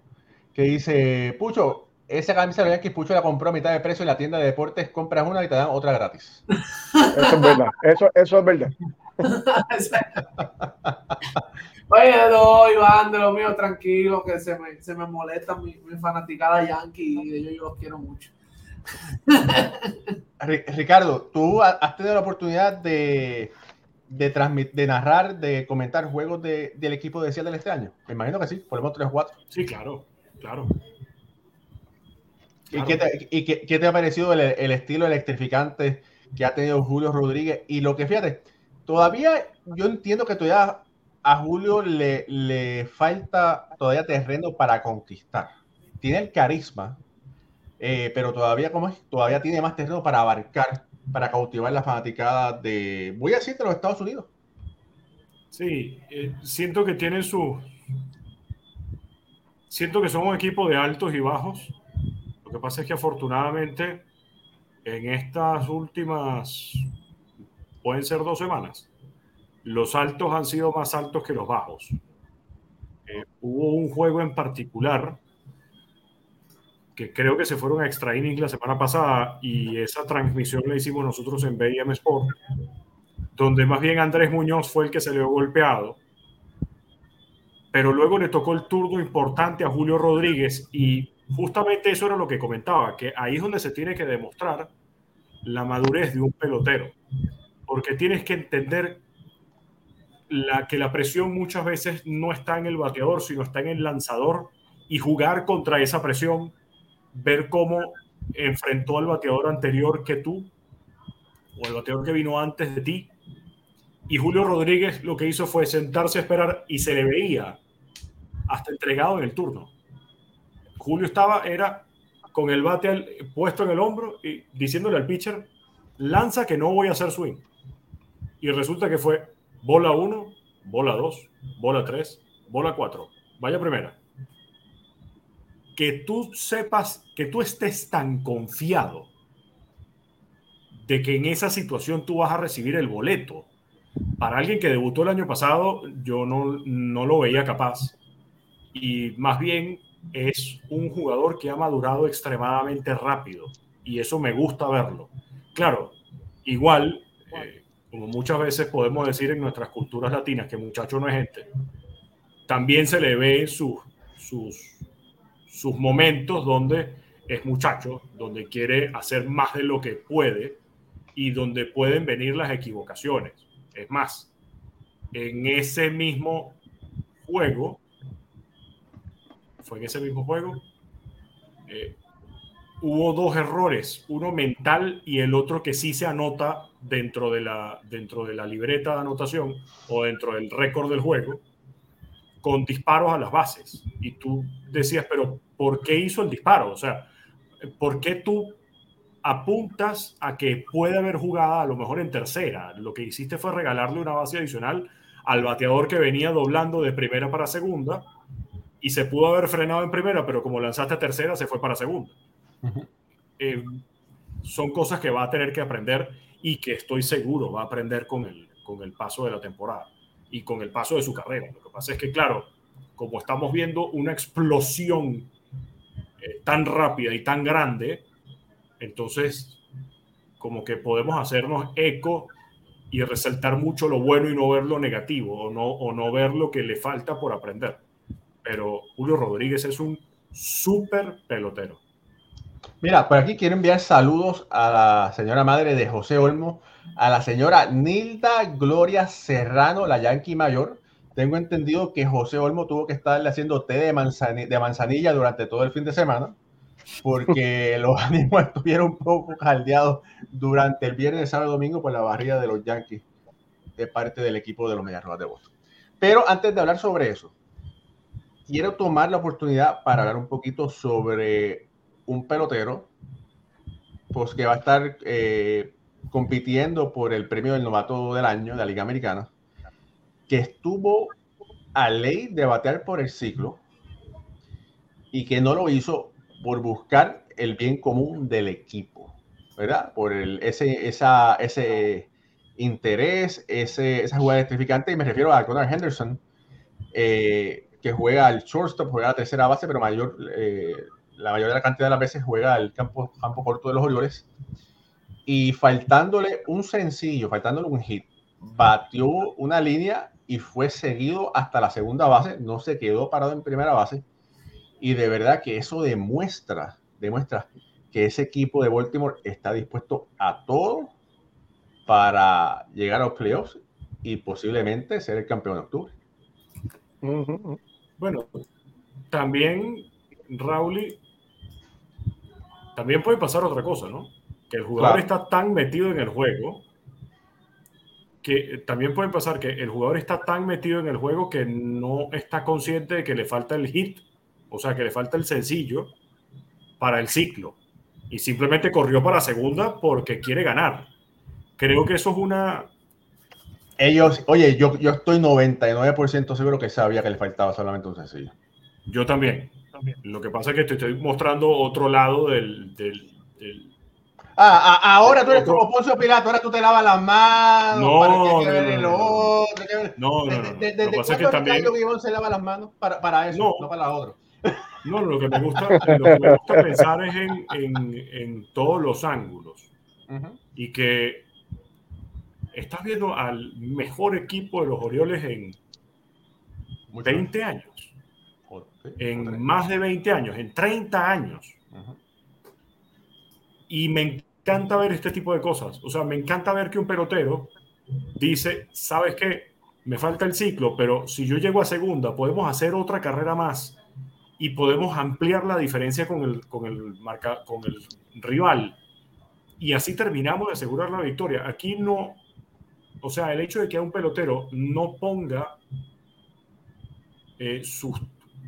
que dice, Pucho, esa camisa de que Pucho la compró a mitad de precio en la tienda de deportes, compras una y te dan otra gratis. Eso es verdad, eso, eso es verdad. Oye, no, Iván, de lo mío, tranquilo, que se me, se me molesta mi, mi fanaticada Yankee y ellos yo los quiero mucho. Ricardo, tú has tenido la oportunidad de de, de narrar, de comentar juegos de, del equipo de Seattle este año? Me imagino que sí, por lo menos 3 4. Sí, claro, claro. ¿Y, qué te, y qué, te, ha parecido el, el, estilo electrificante que ha tenido Julio Rodríguez? Y lo que fíjate, todavía yo entiendo que todavía a Julio le, le falta todavía terreno para conquistar. Tiene el carisma, eh, pero todavía, ¿cómo es? Todavía tiene más terreno para abarcar para cautivar la fanaticada de, voy a decir, de los Estados Unidos. Sí, eh, siento que tiene su, siento que son un equipo de altos y bajos. Lo que pasa es que afortunadamente en estas últimas, pueden ser dos semanas, los altos han sido más altos que los bajos. Eh, hubo un juego en particular que creo que se fueron a extra innings la semana pasada y esa transmisión la hicimos nosotros en BM Sport, donde más bien Andrés Muñoz fue el que se le dio golpeado, pero luego le tocó el turno importante a Julio Rodríguez y justamente eso era lo que comentaba, que ahí es donde se tiene que demostrar la madurez de un pelotero, porque tienes que entender la, que la presión muchas veces no está en el bateador, sino está en el lanzador y jugar contra esa presión, ver cómo enfrentó al bateador anterior que tú o el bateador que vino antes de ti. Y Julio Rodríguez lo que hizo fue sentarse a esperar y se le veía hasta entregado en el turno. Julio estaba, era con el bate puesto en el hombro y diciéndole al pitcher, lanza que no voy a hacer swing. Y resulta que fue bola 1, bola 2, bola 3, bola 4. Vaya primera. Que tú sepas, que tú estés tan confiado de que en esa situación tú vas a recibir el boleto. Para alguien que debutó el año pasado, yo no, no lo veía capaz. Y más bien es un jugador que ha madurado extremadamente rápido y eso me gusta verlo. Claro, igual, eh, como muchas veces podemos decir en nuestras culturas latinas que muchacho no es gente, también se le ve sus, sus, sus momentos donde es muchacho, donde quiere hacer más de lo que puede y donde pueden venir las equivocaciones. Es más, en ese mismo juego, fue en ese mismo juego, eh, hubo dos errores, uno mental y el otro que sí se anota dentro de la, dentro de la libreta de anotación o dentro del récord del juego, con disparos a las bases. Y tú decías, pero ¿por qué hizo el disparo? O sea, ¿por qué tú apuntas a que puede haber jugada a lo mejor en tercera? Lo que hiciste fue regalarle una base adicional al bateador que venía doblando de primera para segunda y se pudo haber frenado en primera, pero como lanzaste a tercera, se fue para segunda. Eh, son cosas que va a tener que aprender y que estoy seguro va a aprender con el, con el paso de la temporada y con el paso de su carrera. Lo que pasa es que, claro, como estamos viendo una explosión eh, tan rápida y tan grande, entonces como que podemos hacernos eco y resaltar mucho lo bueno y no ver lo negativo o no, o no ver lo que le falta por aprender pero Julio Rodríguez es un súper pelotero. Mira, por aquí quiero enviar saludos a la señora madre de José Olmo, a la señora Nilda Gloria Serrano, la Yankee mayor. Tengo entendido que José Olmo tuvo que estarle haciendo té de, manzanilla, de manzanilla durante todo el fin de semana, porque los ánimos estuvieron un poco caldeados durante el viernes, sábado y domingo por la barrida de los Yankees de parte del equipo de los Medias Rojas de Boston. Pero antes de hablar sobre eso, quiero tomar la oportunidad para hablar un poquito sobre un pelotero pues, que va a estar eh, compitiendo por el premio del novato del año de la Liga Americana, que estuvo a ley de batear por el ciclo y que no lo hizo por buscar el bien común del equipo, ¿verdad? Por el, ese, esa, ese interés, ese, esa jugada electrificante, y me refiero a Conor Henderson, eh, que juega al shortstop, juega a la tercera base, pero mayor, eh, la mayoría de la cantidad de las veces juega al campo, campo corto de los Orioles. Y faltándole un sencillo, faltándole un hit, batió una línea y fue seguido hasta la segunda base, no se quedó parado en primera base. Y de verdad que eso demuestra, demuestra que ese equipo de Baltimore está dispuesto a todo para llegar a los playoffs y posiblemente ser el campeón de octubre. Bueno, también, Raúl, también puede pasar otra cosa, ¿no? Que el jugador está tan metido en el juego que también puede pasar que el jugador está tan metido en el juego que no está consciente de que le falta el hit, o sea, que le falta el sencillo para el ciclo. Y simplemente corrió para segunda porque quiere ganar. Creo que eso es una, ellos, oye, yo, yo estoy 99% seguro que sabía que le faltaba solamente un sencillo. Yo también. Lo que pasa es que te estoy mostrando otro lado del. del, del Ah, ah, ahora tú eres como Poncio Pilato, ahora tú te lavas las manos. No, para que no, no, no. no, no, no. ¿Desde, Lo que pasa es que también. Se lava las manos? Para, para eso, No. no, para las otras. No, lo que me gusta, lo que me gusta pensar es en, en, en todos los ángulos. Y que estás viendo al mejor equipo de los Orioles en Mucho. 20 años, sí, en más de 20 años, en 30 años. Ujú. Y me encanta ver este tipo de cosas. O sea, me encanta ver que un pelotero dice, ¿sabes qué? Me falta el ciclo, pero si yo llego a segunda, podemos hacer otra carrera más y podemos ampliar la diferencia con el, con el, marca, con el rival. Y así terminamos de asegurar la victoria. Aquí no, o sea, el hecho de que a un pelotero no ponga eh, sus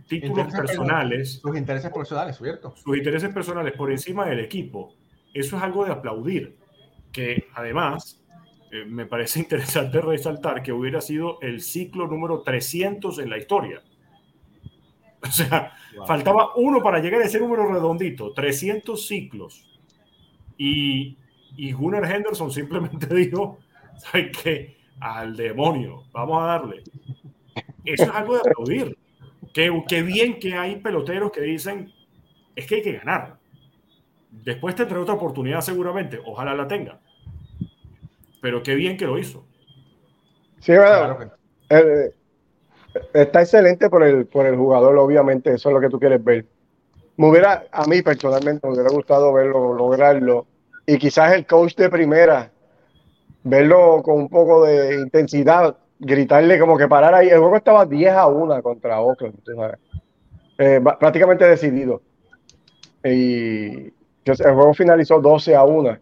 títulos Intereses personales Sus intereses personales, ¿cierto? sus intereses personales por encima del equipo, eso es algo de aplaudir. Que además, eh, me parece interesante resaltar que hubiera sido el ciclo número 300 en la historia. O sea, Wow. faltaba uno para llegar a ese número redondito, 300 ciclos. Y, y Gunnar Henderson simplemente dijo, ¿sabes qué? Al demonio, vamos a darle. Eso es algo de aplaudir. Qué, qué bien que hay peloteros que dicen, es que hay que ganar. Después tendrá otra oportunidad seguramente, ojalá la tenga. Pero qué bien que lo hizo. Sí, bueno, Claro que- eh, está excelente por el, por el jugador, obviamente, eso es lo que tú quieres ver. Me hubiera, a mí personalmente, me hubiera gustado verlo, lograrlo. Y quizás el coach de primera, verlo con un poco de intensidad, gritarle como que parar ahí. El juego estaba 10 a 1 contra Oakland. Eh, prácticamente decidido. Y el juego finalizó 12 a 1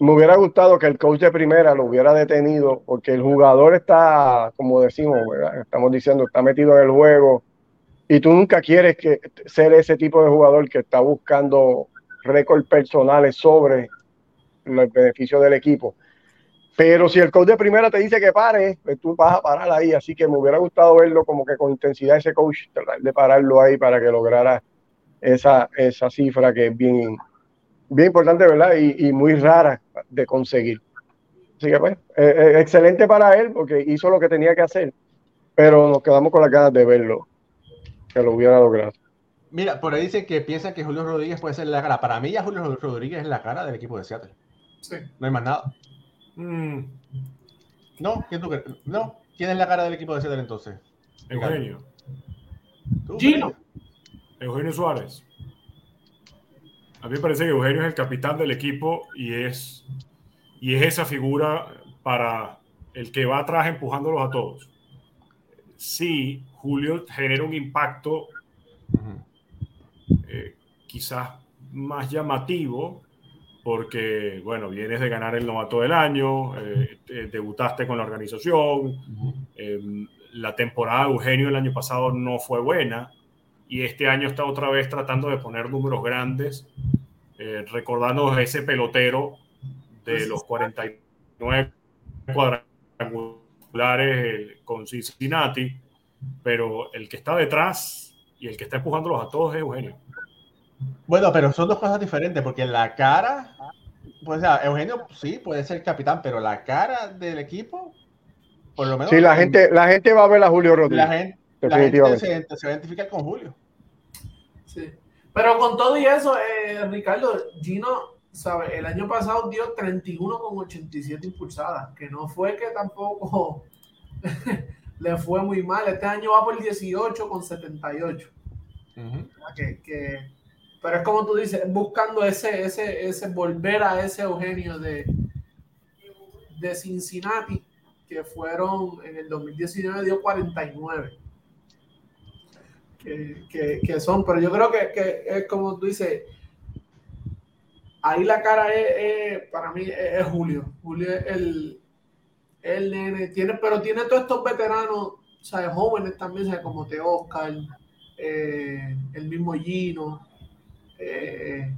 me hubiera gustado que el coach de primera lo hubiera detenido, porque el jugador está, como decimos, estamos diciendo, está metido en el juego, y tú nunca quieres que, ser ese tipo de jugador que está buscando récords personales sobre los beneficios del equipo. Pero si el coach de primera te dice que pare, pues tú vas a parar ahí. Así que me hubiera gustado verlo como que con intensidad ese coach, tratar de pararlo ahí para que lograra esa, esa cifra que es bien, bien importante, ¿verdad? Y, y muy rara de conseguir. Así que, pues, eh, eh, excelente para él porque hizo lo que tenía que hacer, pero nos quedamos con las ganas de verlo, que lo hubiera logrado. Mira, por ahí dicen que piensan que Julio Rodríguez puede ser la cara. Para mí ya Julio Rodríguez es la cara del equipo de Seattle. Sí. No hay más nada. Mm, No, ¿quién tú crees? No, ¿quién es la cara del equipo de Seattle entonces? Eugenio. Gino. Eugenio Suárez. A mí me parece que Eugenio es el capitán del equipo y es, y es esa figura para el que va atrás empujándolos a todos. Sí, Julio genera un impacto eh, quizás más llamativo porque, bueno, vienes de ganar el novato del año, eh, eh, debutaste con la organización, eh, la temporada de Eugenio el año pasado no fue buena y este año está otra vez tratando de poner números grandes, eh, recordándonos ese pelotero de los 49 cuadrangulares con Cincinnati, pero el que está detrás y el que está empujándolos a todos es Eugenio. Bueno, pero son dos cosas diferentes, porque la cara, pues, o sea, Eugenio sí puede ser capitán, pero la cara del equipo, por lo menos. Sí, la gente, la gente va a ver a Julio la Rodríguez. gente, la gente se, se va a identificar con Julio. Sí. Pero con todo y eso, eh, Ricardo, Gino, ¿sabe? el año pasado dio 31 con 87 impulsadas, que no fue que tampoco le fue muy mal. Este año va por 18 con 78. Ujú. ¿verdad? Que, que- pero es como tú dices, buscando ese, ese, ese volver a ese Eugenio de, de Cincinnati, que fueron en el 2019 dio 49. Que, que, que son, pero yo creo que, que es como tú dices, ahí la cara es, para mí es, es Julio. Julio es el, el nene, tiene, pero tiene todos estos veteranos, ¿sabes? jóvenes también, ¿sabes? como Teoscar, eh, el mismo Gino. Eh,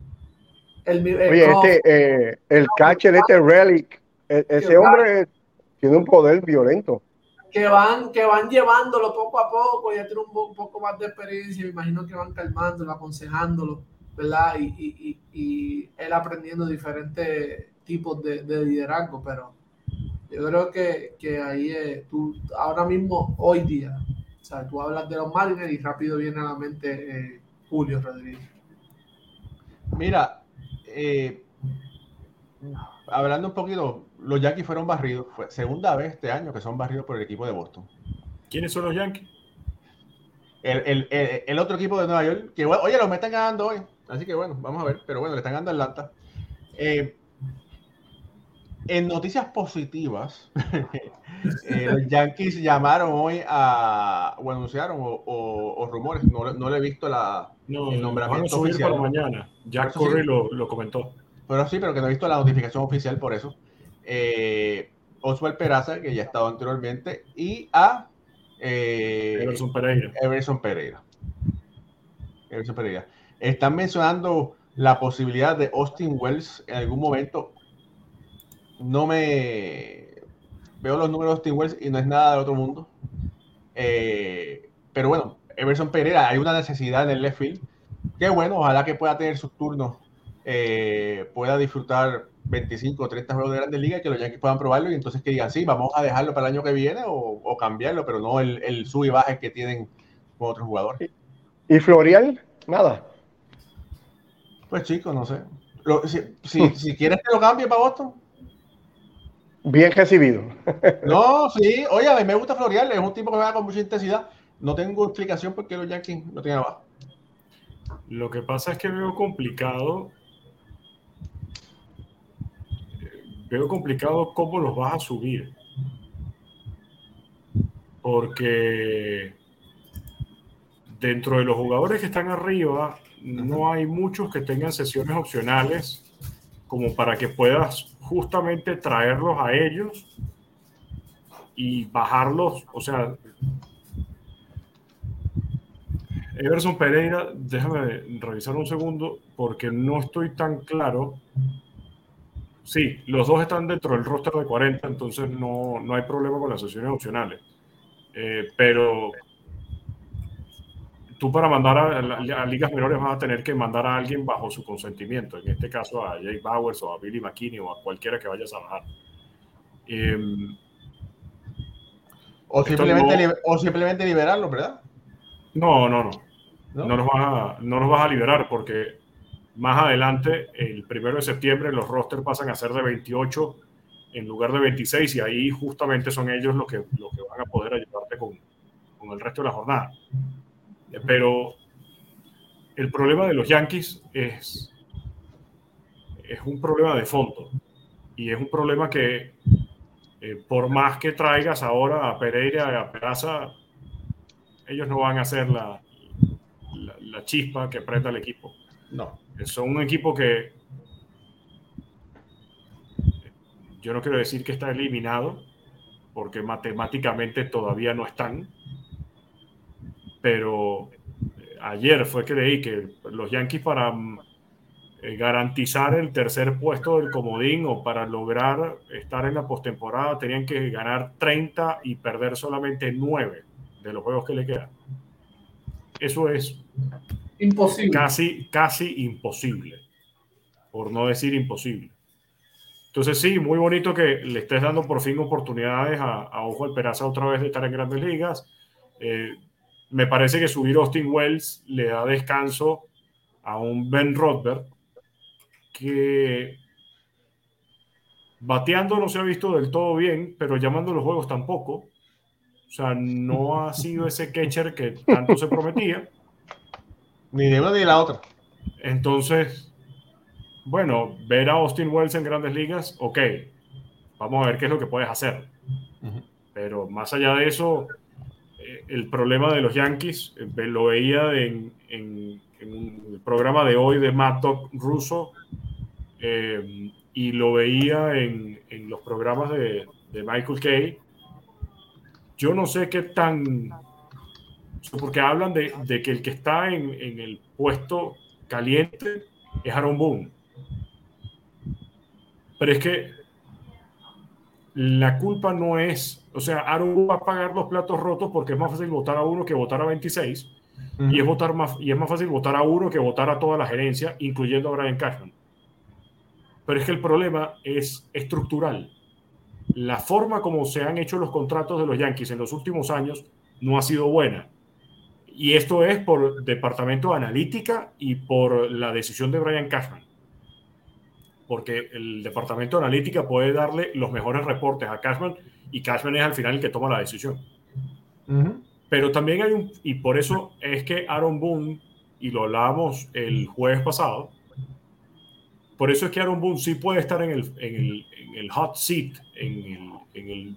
el, el Oye, Croft. este, eh, el catcher, este Relic, e- ese hombre tiene un poder violento. que van, que van llevándolo poco a poco, ya tiene un, poco más de experiencia, me imagino que van calmándolo, aconsejándolo, ¿verdad? Y, y, y, él aprendiendo diferentes tipos de, de, liderazgo, pero yo creo que, que ahí eh, tú, ahora mismo, hoy día, o sea, tú hablas de los Mariners y rápido viene a la mente eh, Julio Rodríguez. Mira, eh, hablando un poquito, los Yankees fueron barridos. Fue segunda vez este año que son barridos por el equipo de Boston. ¿Quiénes son los Yankees? El, otro equipo de Nueva York, que oye, los me están ganando hoy. Así que bueno, vamos a ver. Pero bueno, le están ganando Atlanta. Eh, en noticias positivas, eh, los Yankees llamaron hoy a, o anunciaron, o, rumores, no, no, le he visto la, el nombramiento oficial. Para mañana. Jack Curry lo, lo comentó. Pero sí, pero que no he visto la notificación oficial por eso. Eh, Oswald Peraza, que ya ha estado anteriormente, y a eh, Everson Pereira. Everson Pereira. Everson Pereira. Están mencionando la posibilidad de Austin Wells en algún momento. No me veo los números de Wells y no es nada de otro mundo. Eh, pero bueno, Everson Pereira, hay una necesidad en el left field. Qué bueno, ojalá que pueda tener sus turnos eh, pueda disfrutar 25 o 30 juegos de grandes ligas y que los Yankees puedan probarlo y entonces que digan, sí, vamos a dejarlo para el año que viene o, cambiarlo, pero no el, el, sub y baje que tienen con otros jugadores. ¿Y Florial? Nada. Pues chicos, no sé. si, si, quieres que lo cambie para Boston. Bien recibido. no, sí, oye, a mí me gusta Florial, es un tipo que juega con mucha intensidad. No tengo explicación por qué los Yankees no tienen abajo. Lo que pasa es que veo complicado veo complicado cómo los vas a subir. Porque dentro de los jugadores que están arriba, no hay muchos que tengan sesiones opcionales como para que puedas justamente traerlos a ellos y bajarlos. O sea, Everson Pereira, déjame revisar un segundo porque no estoy tan claro Sí, los dos están dentro del roster de 40, entonces no, no hay problema con las sesiones opcionales. Eh, pero tú para mandar a, ligas menores vas a tener que mandar a alguien bajo su consentimiento, en este caso a Jay Bowers o a Billy McKinney o a cualquiera que vayas a bajar. Em, o, simplemente, o simplemente liberarlo, ¿verdad? No, no, no. No, no, vas a, no los vas a liberar porque más adelante, el primero de septiembre, los rosters pasan a ser de 28 en lugar de 26 y ahí justamente son ellos los que, los que van a poder ayudarte con, con el resto de la jornada. Pero el problema de los Yankees es, es un problema de fondo y es un problema que eh, por más que traigas ahora a Pereira y a Peraza, ellos no van a ser la, la, la chispa que prenda el equipo. No. Son un equipo que yo no quiero decir que está eliminado, porque matemáticamente todavía no están, pero eh, ayer fue que leí que los Yankees para mm, eh, garantizar el tercer puesto del comodín o para lograr estar en la postemporada tenían que ganar 30 y perder solamente 9 de los juegos que le quedan. Eso es Imposible. Casi, casi imposible, por no decir imposible. Entonces sí, muy bonito que le estés dando por fin oportunidades a, a Ojo al Peraza otra vez de estar en grandes ligas. Eh, me parece que subir Austin Wells le da descanso a un Ben Rothberg que bateando no se ha visto del todo bien, pero llamando los juegos tampoco. O sea, no ha sido ese catcher que tanto se prometía. Ni de una ni de la otra. Entonces, bueno, ver a Austin Wells en grandes ligas, ok, vamos a ver qué es lo que puedes hacer. Pero más allá de eso, el problema de los Yankees, eh, lo veía en, en, el programa de hoy de Matt Doc Russo eh, y lo veía en, en los programas de, de Michael Kay. Yo no sé qué tan porque hablan de, que el que está en, el puesto caliente es Aaron Boone. Pero es que la culpa no es, o sea, Aaron va a pagar los platos rotos porque es más fácil votar a uno que votar a 26 y, es votar más, y es más fácil votar a uno que votar a toda la gerencia, incluyendo a Brian Cashman. Pero es que el problema es estructural. La forma como se han hecho los contratos de los Yankees en los últimos años no ha sido buena. Y esto es por departamento de analítica y por la decisión de Brian Cashman porque el departamento de analítica puede darle los mejores reportes a Cashman y Cashman es al final el que toma la decisión. Pero también hay un, y por eso es que Aaron Boone, y lo hablábamos el jueves pasado, por eso es que Aaron Boone sí puede estar en el, en el, en el hot seat, en el, en el,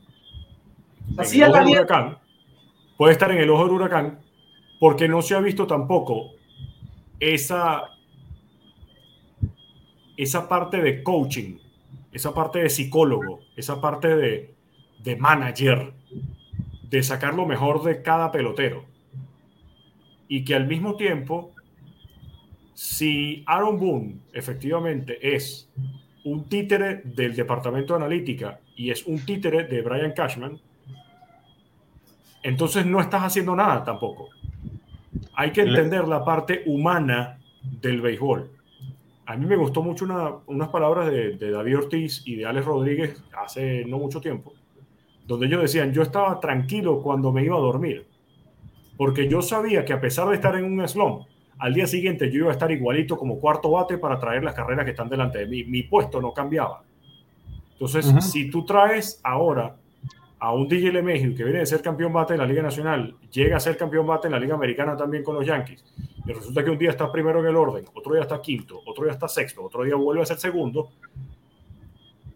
en el ojo del huracán, puede estar en el ojo del huracán, porque no se ha visto tampoco esa esa parte de coaching, esa parte de psicólogo, esa parte de, de manager, de sacar lo mejor de cada pelotero. Y que al mismo tiempo, si Aaron Boone efectivamente es un títere del departamento de analítica y es un títere de Brian Cashman, entonces no estás haciendo nada tampoco. Hay que entender la parte humana del béisbol a mí me gustó mucho unas palabras de, David Ortiz y de Alex Rodríguez hace no mucho tiempo, donde ellos decían, yo estaba tranquilo cuando me iba a dormir, porque yo sabía que a pesar de estar en un slump, al día siguiente yo iba a estar igualito como cuarto bate para traer las carreras que están delante de mí. Mi puesto no cambiaba. Entonces, si tú traes ahora a un DJ México que viene de ser campeón bate en la Liga Nacional, llega a ser campeón bate en la Liga Americana también con los Yankees, y resulta que un día está primero en el orden, otro día está quinto, otro día está sexto, otro día vuelve a ser segundo,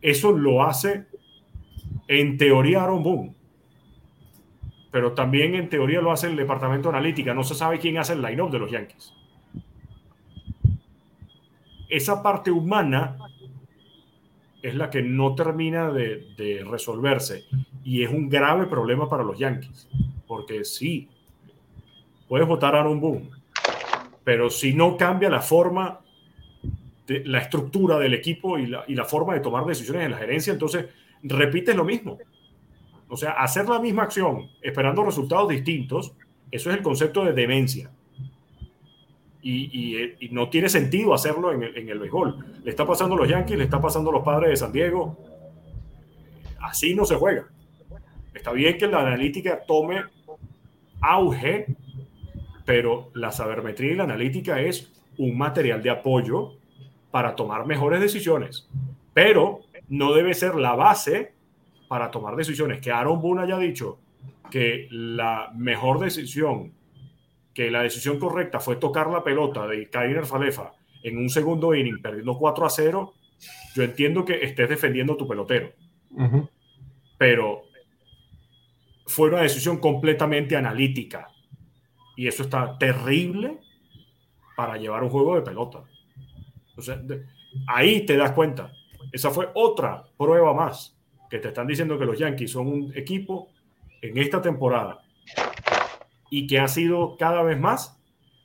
eso lo hace en teoría Aaron Boone. Pero también en teoría lo hace el departamento de analítica. No se sabe quién hace el line-up de los Yankees. Esa parte humana es la que no termina de, resolverse y es un grave problema para los Yankees, porque sí, puedes votar a Aaron Boone, pero si no cambia la forma, de, la estructura del equipo y la forma de tomar decisiones en la gerencia, entonces repites lo mismo. O sea, hacer la misma acción esperando resultados distintos, eso es el concepto de demencia. Y, y, y no tiene sentido hacerlo en el, en el, béisbol. Le está pasando a los Yankees, le está pasando a los padres de San Diego. Así no se juega. Está bien que la analítica tome auge pero la sabermetría y la analítica es un material de apoyo para tomar mejores decisiones, pero no debe ser la base para tomar decisiones. Que Aaron Boone haya dicho que la mejor decisión, que la decisión correcta fue tocar la pelota de Kainer Falefa en un segundo inning, perdiendo 4 a 0, yo entiendo que estés defendiendo tu pelotero. Pero fue una decisión completamente analítica y eso está terrible para llevar un juego de pelota. O sea, ahí te das cuenta. Esa fue otra prueba más que te están diciendo que los Yankees son un equipo en esta temporada y que ha sido cada vez más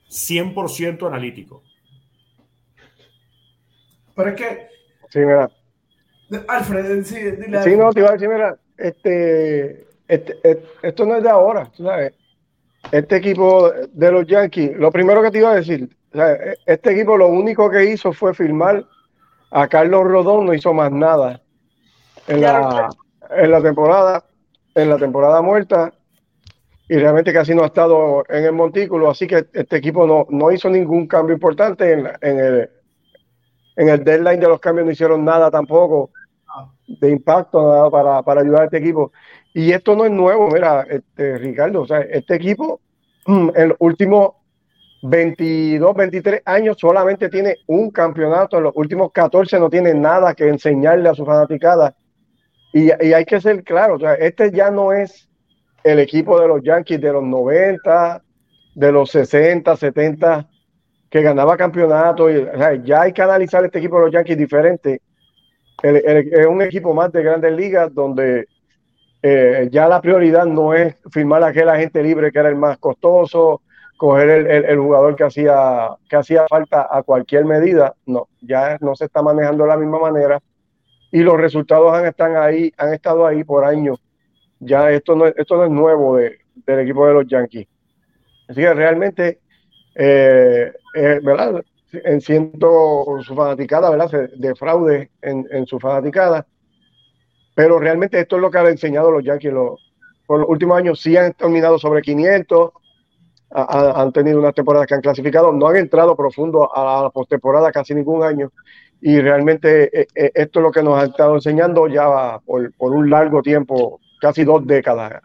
100% analítico. Pero es que. Sí, mira. Alfred, sí, dile. Sí, no, te iba a decir, mira, este, este, este, esto no es de ahora, ¿sabes? este equipo de los Yankees, lo primero que te iba a decir, este equipo lo único que hizo fue firmar a Carlos Rodón, no hizo más nada en la, en la temporada, en la temporada muerta, y realmente casi no ha estado en el montículo, así que este equipo no, no hizo ningún cambio importante en, en, el, en el deadline de los cambios, no hicieron nada tampoco de impacto nada para, para ayudar a este equipo. Y esto no es nuevo, mira, este, Ricardo, o sea, este equipo mm, en los últimos 22, 23 años solamente tiene un campeonato, en los últimos 14 no tiene nada que enseñarle a su fanaticada. Y, hay que ser claro, o sea, este ya no es el equipo de los Yankees de los 90, de los 60, 70, que ganaba campeonato. Ya hay que analizar este equipo de los Yankees diferente. Es un equipo más de grandes ligas donde eh, ya la prioridad no es firmar a aquel agente libre que era el más costoso, coger el, el, jugador que hacía, que hacía falta a cualquier medida. No, ya no se está manejando de la misma manera. y los resultados han, están ahí, han estado ahí por años. Ya esto no, esto no es nuevo de, del equipo de los Yankees. Así que realmente, eh, eh, ¿verdad? En ciento su fanaticada, ¿verdad? De fraude en, en, su fanaticada. Pero realmente esto es lo que han enseñado los Yankees. por los últimos años sí han terminado sobre 500, han tenido unas temporadas que han clasificado, no han entrado profundo a la postemporada casi ningún año. Y realmente eh, esto es lo que nos ha estado enseñando ya por, por un largo tiempo, casi dos décadas,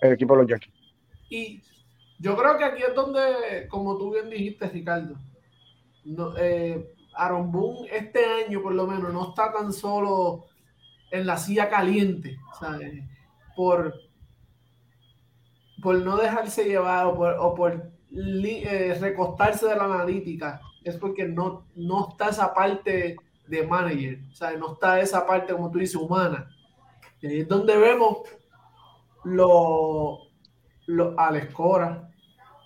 el equipo de los Yankees. Y yo creo que aquí es donde, como tú bien dijiste, Ricardo, no, eh, Aaron Boone este año por lo menos no está tan solo en la silla caliente, ¿sabes? Por, por no dejarse llevar o por, o por eh, recostarse de la analítica, es porque no, no está esa parte de manager, ¿sabes? No está esa parte, como tú dices, humana. Y ahí es donde vemos lo, lo, Alex Cora,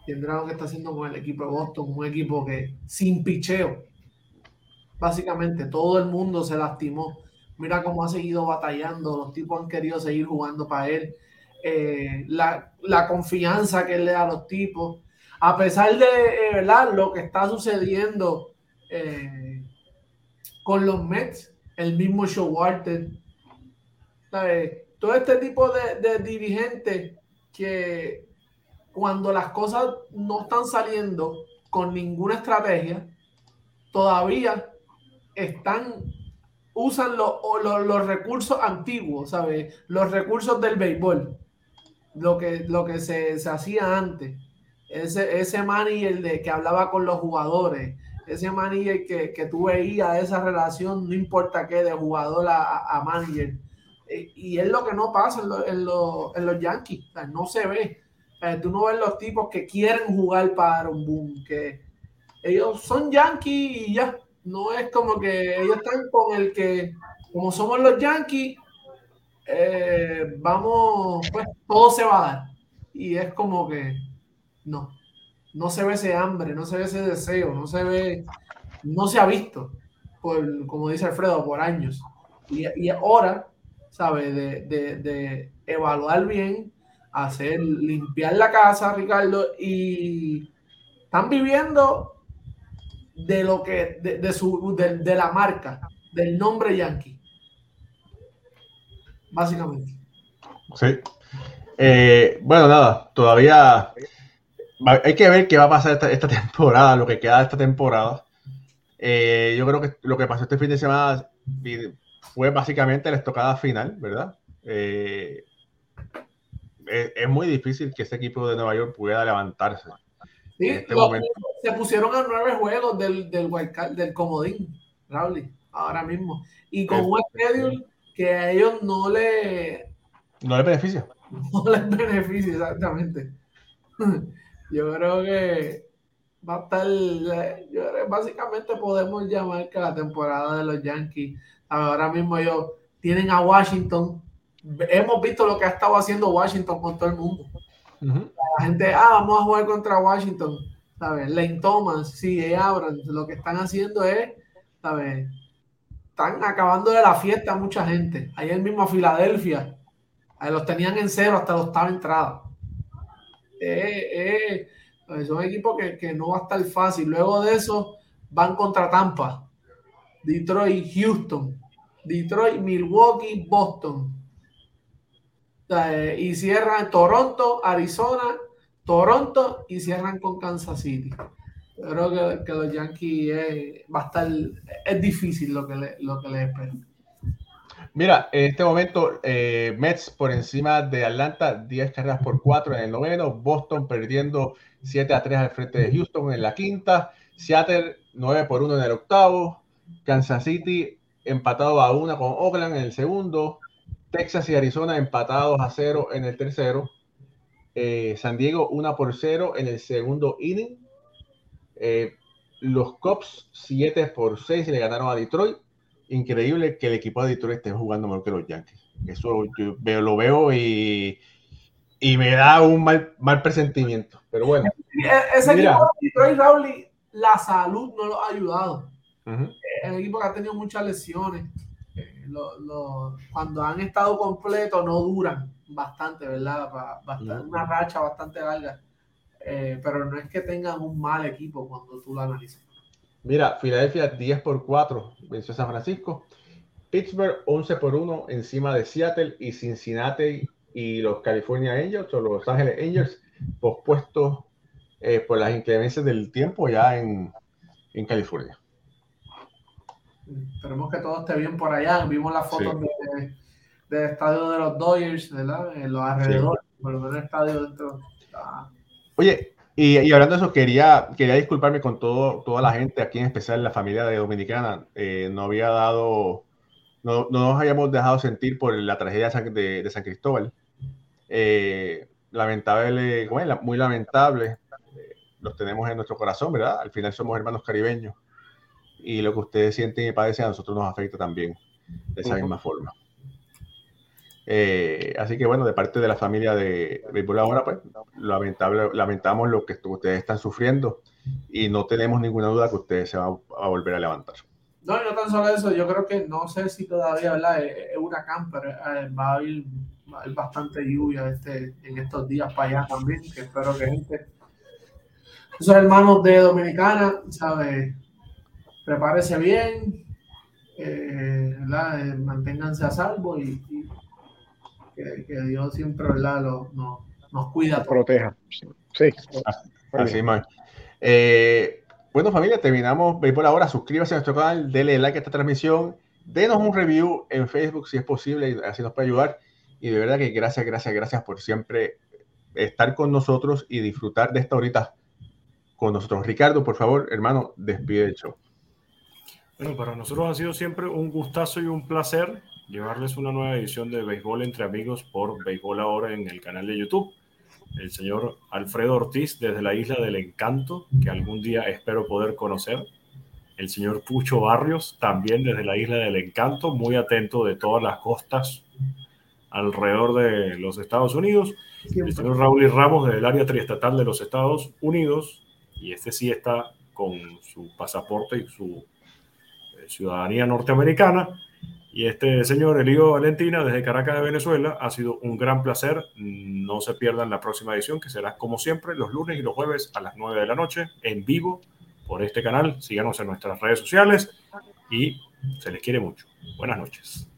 tendrá lo que está haciendo con el equipo de Boston, un equipo que sin picheo, básicamente todo el mundo se lastimó. Mira cómo ha seguido batallando, los tipos han querido seguir jugando para él. Eh, la, la, confianza que le da a los tipos, a pesar de eh, lo que está sucediendo eh, con los Mets, el mismo Showalter, todo este tipo de, de dirigentes que cuando las cosas no están saliendo con ninguna estrategia, todavía están, usan los recursos antiguos, ¿sabes? Los recursos del béisbol, lo que, lo que se, hacía antes. Ese, ese manager de, que hablaba con los jugadores, ese manager que, que tú veías esa relación, no importa qué, de jugador a, a manager eh, y es lo que no pasa en, los Yankees, no se ve. tú no ves los tipos que quieren jugar para un boom, que ellos son Yankees y ya, no es como que ellos están con el que, como somos los Yankees, eh, vamos, pues todo se va a dar. Y es como que no, no se ve ese hambre, no se ve ese deseo, no se ve, no se ha visto, por, como dice Alfredo, por años. Y, y ahora ¿sabes? De, evaluar bien, hacer, limpiar la casa, Ricardo, y están viviendo de lo que, de, su, de, la marca, del nombre Yankee. Básicamente. Sí. Eh, bueno, nada, todavía hay que ver qué va a pasar esta, temporada, lo que queda de esta temporada. Eh, yo creo que lo que pasó este fin de semana fue básicamente la estocada final, ¿verdad? Eh, es, muy difícil que ese equipo de Nueva York pueda levantarse. Sí, este se pusieron a nueve juegos del, del, del comodín, Raúl, ahora mismo. Y con un schedule que a ellos no le... No les beneficia. No les beneficia, exactamente. Yo creo que va a estar... Yo básicamente podemos llamar que la temporada de los Yankees Ahora mismo ellos tienen a Washington. Hemos visto lo que ha estado haciendo Washington con todo el mundo. La gente, ah, vamos a jugar contra Washington. ¿Sabes? Lane Thomas, sí, Abrams, lo que están haciendo es, ¿sabes? Están acabando de la fiesta mucha gente. Ayer mismo a Filadelfia, los tenían en cero hasta los estaba entrada. Eh, eh, son equipos que, que no va a estar fácil. Luego de eso, van contra Tampa Detroit, Houston, Detroit, Milwaukee, Boston. Eh, y cierran Toronto, Arizona, Toronto y cierran con Kansas City. Creo que, los Yankees va a estar, es difícil lo que, le, que les espera. Mira, en este momento eh, Mets por encima de Atlanta, 10 carreras por 4 en el noveno, Boston perdiendo 7 a 3 al frente de Houston en la quinta, Seattle 9 por 1 en el octavo, Kansas City empatado a una con Oakland en el segundo. Texas y Arizona empatados a cero en el tercero. Eh, San Diego una por cero en el segundo inning. Eh, los Cubs 7 por 6 le ganaron a Detroit. Increíble que el equipo de Detroit esté jugando mejor que los Yankees. Eso yo lo veo y, y me da un mal, mal presentimiento. Pero bueno. Ese equipo de Detroit, Raúl, la salud no lo ha ayudado el equipo que ha tenido muchas lesiones. Eh, cuando han estado completos no duran bastante, ¿verdad? una racha bastante larga. Eh, pero no es que tengan un mal equipo cuando tú lo analizas. Mira, Filadelfia 10 por 4 venció a San Francisco. Pittsburgh 11 por 1 encima de Seattle y Cincinnati y los California Angels o los Ángeles Angels pospuestos eh, por las inclemencias del tiempo ya en, en, California. Esperemos que todo esté bien por allá. Vimos las fotos del estadio de los Dodgers, ¿verdad? En los alrededores, por lo menos el estadio dentro. Oye, y, hablando de eso, quería, quería disculparme con todo, toda la gente, aquí en especial la familia de Dominicana. Eh, no había dado, no, no, nos habíamos dejado sentir por la tragedia de, San Cristóbal. Eh, lamentable, bueno, muy lamentable. los tenemos en nuestro corazón, ¿verdad? Al final somos hermanos caribeños. Y lo que ustedes sienten y padecen a nosotros nos afecta también de esa misma forma. Eh, así que bueno, de parte de la familia de Béisbol ahora, pues lamentable, lamentamos lo que ustedes están sufriendo y no tenemos ninguna duda que ustedes se van a volver a levantar. No, no tan solo eso, yo creo que no sé si todavía, ¿verdad? Es huracán, pero eh, va a, haber, bastante lluvia este, en estos días para allá también, que espero que gente, esos hermanos de Dominicana, ¿sabes? Prepárese bien, eh, ¿verdad? manténganse a salvo y que, Dios siempre nos cuida. proteja. Sí. Así más. Eh, bueno, familia, terminamos por ahora. Suscríbase a nuestro canal, denle like a esta transmisión, denos un review en Facebook si es posible, y así nos puede ayudar. Y de verdad que gracias, gracias, gracias por siempre estar con nosotros y disfrutar de esta horita con nosotros. Ricardo, por favor, hermano, despide el show. Bueno, para nosotros ha sido siempre un gustazo y un placer llevarles una nueva edición de Béisbol entre Amigos por Béisbol Ahora en el canal de YouTube. El señor Alfredo Ortiz desde la Isla del Encanto, que algún día espero poder conocer. El señor Pucho Barrios, también desde la Isla del Encanto, muy atento de todas las costas alrededor de los Estados Unidos. El señor Raúl y Ramos desde el área triestatal de los Estados Unidos, y este sí está con su pasaporte y su eh, ciudadanía norteamericana. Y este señor Elío Valentina desde Caracas de Venezuela ha sido un gran placer. No se pierdan la próxima edición que será como siempre los lunes y los jueves a las 9 de la noche en vivo por este canal. Síganos en nuestras redes sociales y se les quiere mucho. Buenas noches.